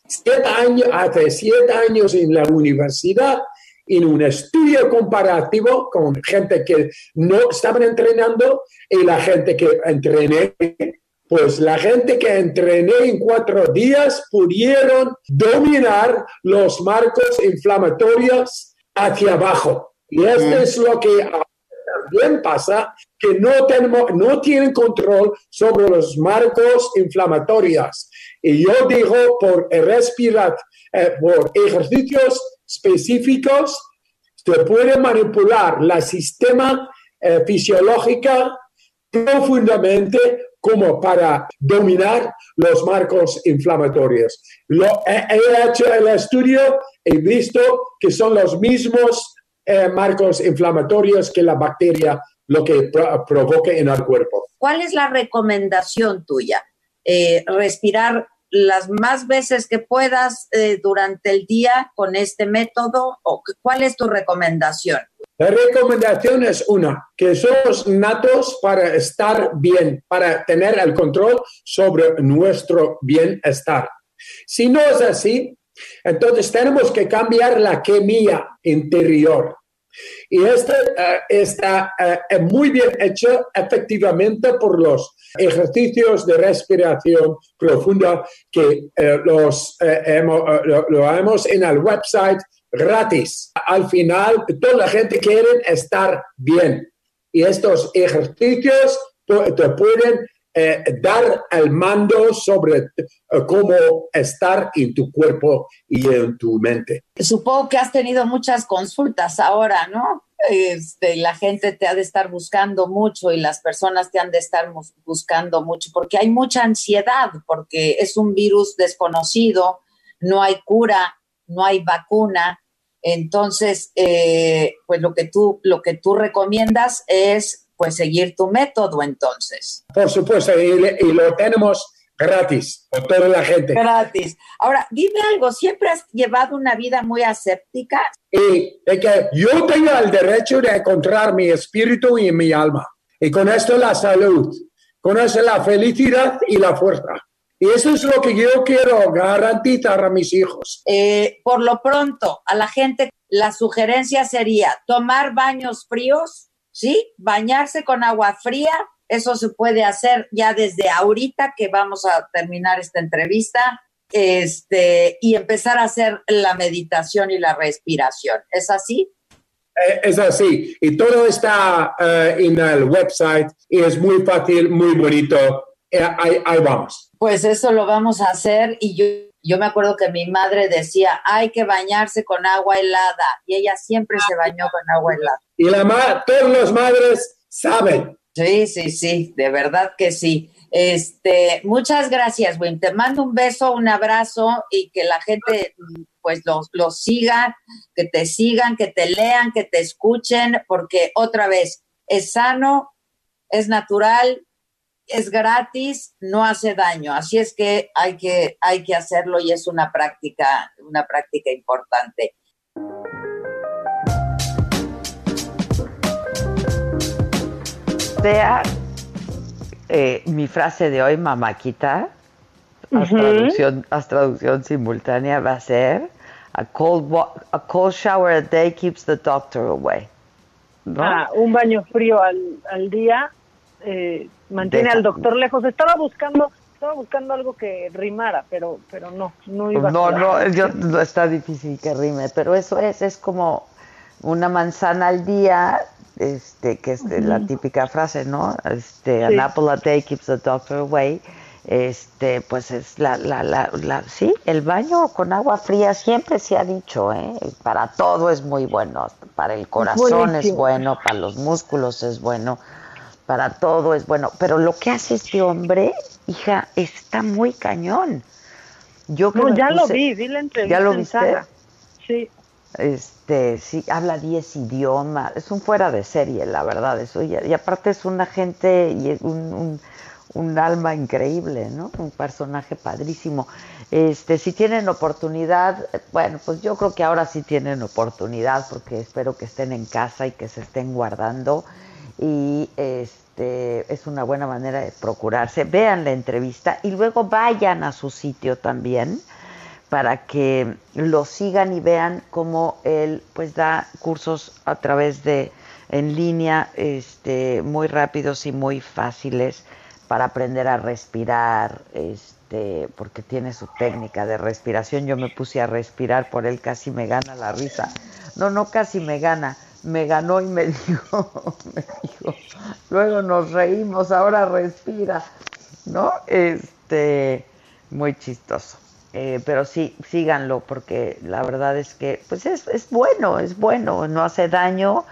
siete años, hace siete años en la universidad, en un estudio comparativo con gente que no estaban entrenando y la gente que entrené, pues la gente que entrené en cuatro días pudieron dominar los marcos inflamatorios hacia abajo. Y esto es lo que también pasa, que no, tenemos, no tienen control sobre los marcos inflamatorios. Y yo digo, por respirar, eh, por ejercicios específicos, se puede manipular el sistema eh, fisiológico profundamente como para dominar los marcos inflamatorios. Lo, he hecho el estudio, he visto que son los mismos eh, marcos inflamatorios que la bacteria lo que pro- provoca en el cuerpo. ¿Cuál es la recomendación tuya? Eh, respirar las más veces que puedas eh, durante el día con este método o cuál es tu recomendación? La recomendación es una, que somos natos para estar bien, para tener el control sobre nuestro bienestar. Si no es así, entonces tenemos que cambiar la química interior. Y esto eh, está eh, muy bien hecho efectivamente por los ejercicios de respiración profunda que eh, los, hemos, lo, lo en el website gratis. Al final, toda la gente quiere estar bien. Y estos ejercicios te pueden eh, dar el mando sobre eh, cómo estar en tu cuerpo y en tu mente. Supongo que has tenido muchas consultas ahora, ¿no? Este, la gente te ha de estar buscando mucho y las personas te han de estar buscando mucho porque hay mucha ansiedad, porque es un virus desconocido, no hay cura, no hay vacuna. Entonces, eh, pues lo que tú, lo que tú recomiendas es pues seguir tu método entonces. Por supuesto, y, y lo tenemos gratis por toda la gente. Gratis. Ahora, dime algo, ¿siempre has llevado una vida muy aséptica? Y de que yo tengo el derecho de encontrar mi espíritu y mi alma. Y con esto la salud, con eso la felicidad y la fuerza. Y eso es lo que yo quiero garantizar a mis hijos. Eh, por lo pronto, a la gente, la sugerencia sería tomar baños fríos, ¿sí? Bañarse con agua fría. Eso se puede hacer ya desde ahorita que vamos a terminar esta entrevista. Este, y empezar a hacer la meditación y la respiración. ¿Es así? Eh, Es así. Y todo está eh, en el website y es muy fácil, muy bonito. eh, ahí, ahí vamos. Pues eso lo vamos a hacer y yo, yo me acuerdo que mi madre decía, hay que bañarse con agua helada y ella siempre se bañó con agua helada. Y la ma todas las madres saben. Sí, sí, sí, de verdad que sí. Este, muchas gracias, Wim. Te mando un beso, un abrazo y que la gente pues los, los siga, que te sigan, que te lean, que te escuchen, porque otra vez, es sano, es natural, es gratis, no hace daño. Así es que hay que, hay que hacerlo y es una práctica, una práctica importante. Sea eh, mi frase de hoy, mamáquita, haz, Ujú. traducción, haz traducción simultánea, va a ser a cold, a cold shower a day keeps the doctor away. ¿no? Ah, un baño frío al, al día eh, mantiene Deja- al doctor lejos. Estaba buscando, estaba buscando algo que rimara, pero, pero no, no iba. No, a no, yo, no está difícil que rime, pero eso es, es como una manzana al día, este, que es de la típica frase, ¿no? Este, Sí. an apple a day keeps the doctor away. Este, pues es la, la, la, la, sí, el baño con agua fría siempre se ha dicho, ¿eh? Para todo es muy bueno, para el corazón es bueno, para los músculos es bueno, para todo es bueno, pero lo que hace este hombre, hija, está muy cañón. Yo No, ya lo vi, vi la entrevista ¿Ya lo en viste? Saga. Sí. Este, sí, habla 10 idiomas, es un fuera de serie, la verdad, eso, y, y aparte es una gente y un, un, un alma increíble, ¿no? Un personaje padrísimo. Este, si tienen oportunidad, bueno, pues yo creo que ahora sí tienen oportunidad, porque espero que estén en casa y que se estén guardando, y este, es una buena manera de procurarse. Vean la entrevista y luego vayan a su sitio también para que lo sigan y vean cómo él pues da cursos a través de en línea este muy rápidos y muy fáciles para aprender a respirar este porque tiene su técnica de respiración. Yo me puse a respirar por él casi me gana la risa. No no casi me gana me ganó y me *laughs* dijo me dijo luego nos reímos ahora respira no este muy chistoso eh, pero sí, síganlo porque la verdad es que pues es, es bueno, es bueno, no hace daño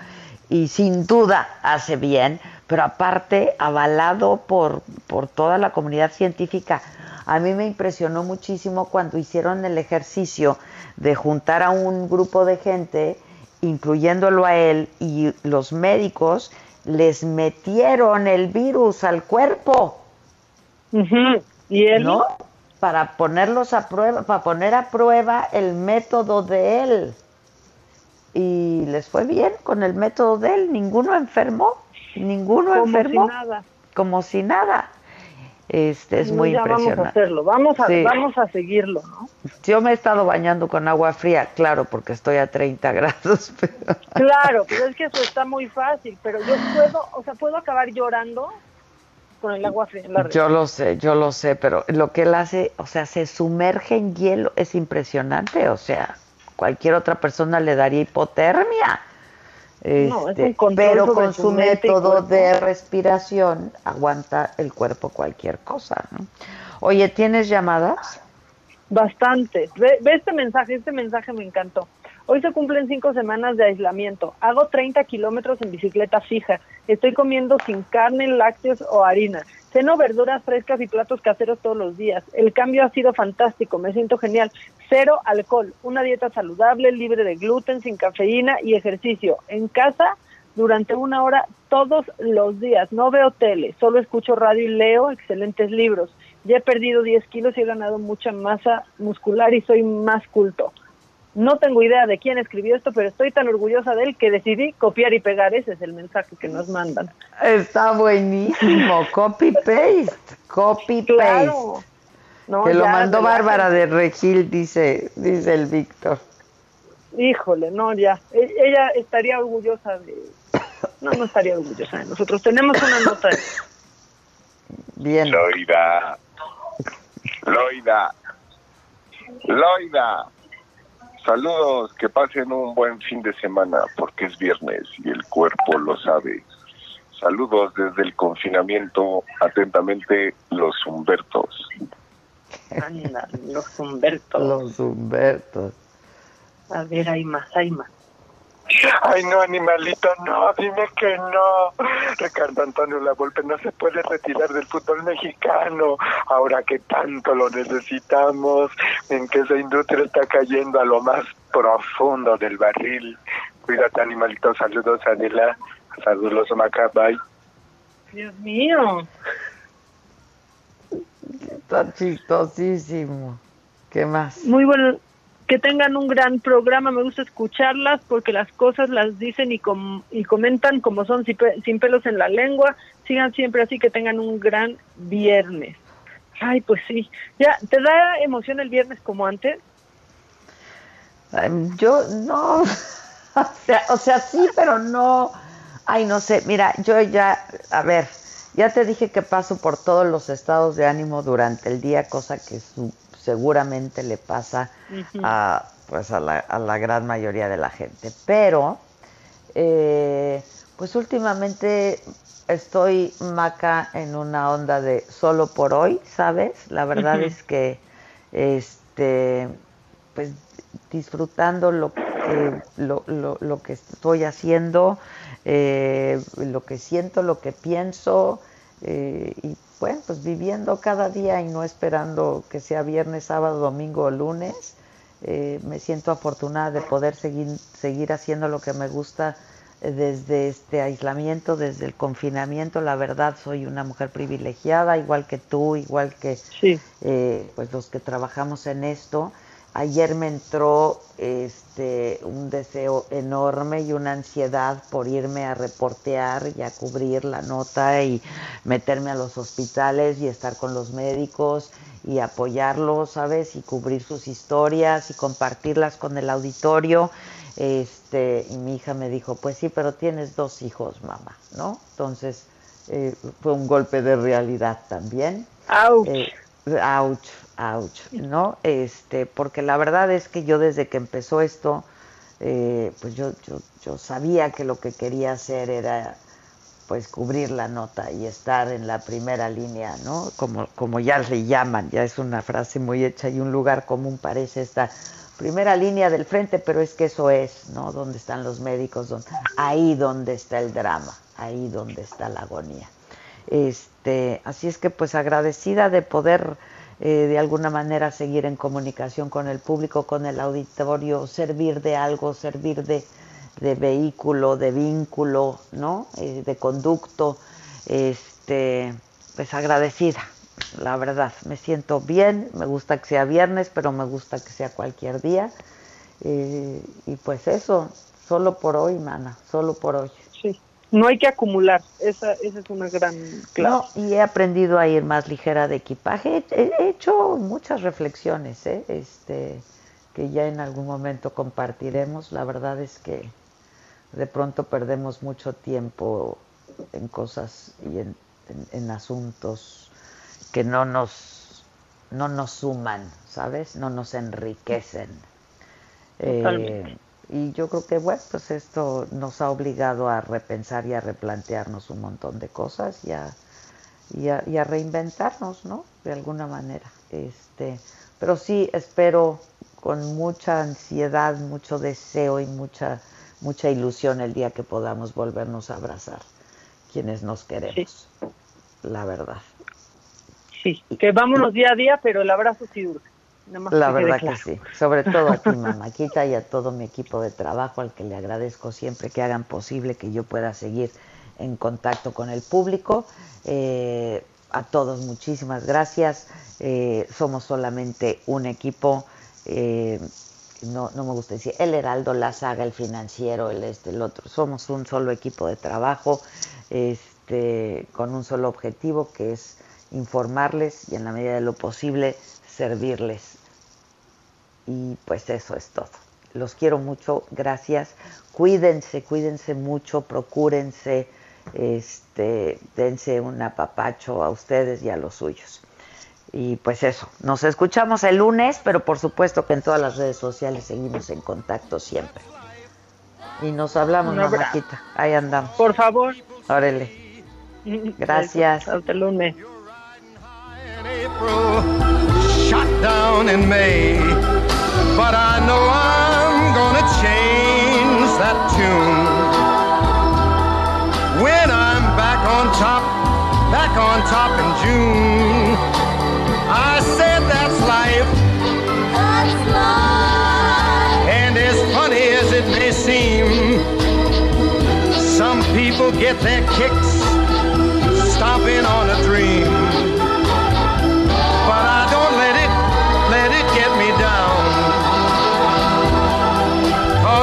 y sin duda hace bien, pero aparte avalado por, por toda la comunidad científica. A mí me impresionó muchísimo cuando hicieron el ejercicio de juntar a un grupo de gente, incluyéndolo a él, y los médicos les metieron el virus al cuerpo. ¿Y él? ¿No? Para ponerlos a prueba, para poner a prueba el método de él. Y les fue bien con el método de él, ninguno enfermó, ninguno Como enfermó. si nada. Como si nada. Este es No, muy ya impresionante. Vamos a hacerlo, vamos a, Sí. vamos a seguirlo, ¿no? Yo me he estado bañando con agua fría, claro, porque estoy a 30 grados. *laughs* pero- Claro, pero es que eso está muy fácil, pero yo puedo, o sea, puedo acabar llorando con el agua fría en la Yo lo sé, yo lo sé, pero lo que él hace, o sea, se sumerge en hielo, es impresionante, o sea, cualquier otra persona le daría hipotermia. No, es Este, un control pero con su método de respiración aguanta el cuerpo cualquier cosa. ¿no? Oye, ¿tienes llamadas? Bastante. Ve, ve este mensaje, este mensaje me encantó. Hoy se cumplen cinco semanas de aislamiento. Hago 30 kilómetros en bicicleta fija. Estoy comiendo sin carne, lácteos o harina. Ceno verduras frescas y platos caseros todos los días. El cambio ha sido fantástico. Me siento genial. Cero alcohol. Una dieta saludable, libre de gluten, sin cafeína y ejercicio. En casa durante una hora todos los días. No veo tele, solo escucho radio y leo excelentes libros. Ya he perdido 10 kilos y he ganado mucha masa muscular y soy más culto. No tengo idea de quién escribió esto, pero estoy tan orgullosa de él que decidí copiar y pegar. Ese es el mensaje que nos mandan. Está buenísimo, *laughs* copy paste, copy paste. Claro. No, que lo ya, mandó. Bárbara de Regil, dice, dice el Víctor. Híjole, no, ya. E- Ella estaría orgullosa de... No, no estaría orgullosa de nosotros. Tenemos una nota. de- Bien. Loida. Loida. Loida. Saludos, que pasen un buen fin de semana porque es viernes y el cuerpo lo sabe. Saludos desde el confinamiento. Atentamente, los Humbertos. Anda, los Humbertos. Los Humbertos. A ver, hay más, hay más. Ay, no, animalito, no, dime que no. Ricardo Antonio La Volpe no se puede retirar del fútbol mexicano ahora que tanto lo necesitamos, en que esa industria está cayendo a lo más profundo del barril. Cuídate, animalito, saludos, Adela, saludos, Maca, bye. Dios mío. Está chistosísimo. ¿Qué más? Muy bueno. Que tengan un gran programa. Me gusta escucharlas porque las cosas las dicen y, com y comentan como son, sin, pe sin pelos en la lengua. Sigan siempre así, que tengan un gran viernes. Ay, pues sí. Ya, ¿te da emoción el viernes como antes? Yo no. *laughs* o, sea, o sea, sí, pero no. Ay, no sé. Mira, yo ya, a ver, ya te dije que paso por todos los estados de ánimo durante el día, cosa que su, seguramente le pasa uh -huh. a, pues a, la, a la gran mayoría de la gente. Pero, eh, pues últimamente estoy maca en una onda de solo por hoy, ¿sabes? La verdad uh -huh. es que, este, pues disfrutando lo que, lo, lo, lo que estoy haciendo, eh, lo que siento, lo que pienso, eh, y bueno, pues viviendo cada día y no esperando que sea viernes, sábado, domingo o lunes. Eh, me siento afortunada de poder seguir, seguir haciendo lo que me gusta desde este aislamiento, desde el confinamiento. La verdad, soy una mujer privilegiada, igual que tú, igual que sí. eh, pues los que trabajamos en esto. Ayer me entró este un deseo enorme y una ansiedad por irme a reportear y a cubrir la nota y meterme a los hospitales y estar con los médicos y apoyarlos, ¿sabes? Y cubrir sus historias y compartirlas con el auditorio. Este, y mi hija me dijo, pues sí, pero tienes dos hijos, mamá, ¿no? Entonces, eh, fue un golpe de realidad también. ¡Auch! Eh, ouch, ¿no? Este, porque la verdad es que yo desde que empezó esto, eh, pues yo, yo, yo sabía que lo que quería hacer era pues cubrir la nota y estar en la primera línea, ¿no? Como, como ya le llaman, ya es una frase muy hecha y un lugar común parece esta primera línea del frente, pero es que eso es, ¿no? Donde están los médicos, donde, ahí donde está el drama, ahí donde está la agonía. Este, así es que pues agradecida de poder eh, de alguna manera seguir en comunicación con el público, con el auditorio, servir de algo, servir de, de vehículo, de vínculo, ¿no? Eh, de conducto, este, pues agradecida, la verdad. Me siento bien, me gusta que sea viernes, pero me gusta que sea cualquier día. Eh, y pues eso, solo por hoy, mana, solo por hoy. No hay que acumular, esa, esa es una gran clave. No, y he aprendido a ir más ligera de equipaje, he, he hecho muchas reflexiones, ¿eh? este, que ya en algún momento compartiremos, la verdad es que de pronto perdemos mucho tiempo en cosas y en, en, en asuntos que no nos, no nos suman, ¿sabes? No nos enriquecen. Eh, y yo creo que, bueno, pues esto nos ha obligado a repensar y a replantearnos un montón de cosas y a, y a, y a reinventarnos, ¿no? De alguna manera. Este, pero sí espero con mucha ansiedad, mucho deseo y mucha, mucha ilusión el día que podamos volvernos a abrazar quienes nos queremos, sí. la verdad. Sí, que vámonos día a día, pero el abrazo sí La verdad claro. que sí, sobre todo a ti, *laughs* mamáquita, y a todo mi equipo de trabajo, al que le agradezco siempre que hagan posible que yo pueda seguir en contacto con el público. Eh, a todos, muchísimas gracias. Eh, somos solamente un equipo. Eh, no, no me gusta decir el Heraldo, la saga, el financiero, el este, el otro. Somos un solo equipo de trabajo, este, con un solo objetivo que es informarles y en la medida de lo posible servirles. Y pues eso es todo. Los quiero mucho, gracias. Cuídense, cuídense mucho, procúrense, este, dense un apapacho a ustedes y a los suyos. Y pues eso, nos escuchamos el lunes, pero por supuesto que en todas las redes sociales seguimos en contacto siempre. Y nos hablamos, mamáquita. Ahí andamos. Por favor. Órale. *laughs* Gracias. Hasta el lunes. Down in May. But I know I'm gonna change that tune. When I'm back on top, back on top in June. I said that's life. That's life. And as funny as it may seem, some people get their kicks stomping on a dream.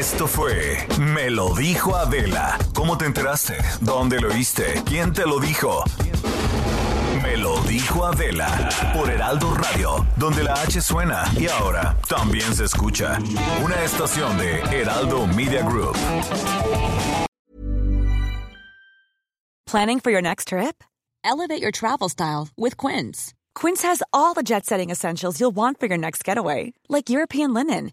Esto fue Me lo dijo Adela. ¿Cómo te enteraste? ¿Dónde lo oíste? ¿Quién te lo dijo? Me lo dijo Adela por Heraldo Radio, donde la H suena y ahora también se escucha. Una estación de Heraldo Media Group. Planning for your next trip? Elevate your travel style with Quince. Quince has all the jet setting essentials you'll want for your next getaway, like European linen,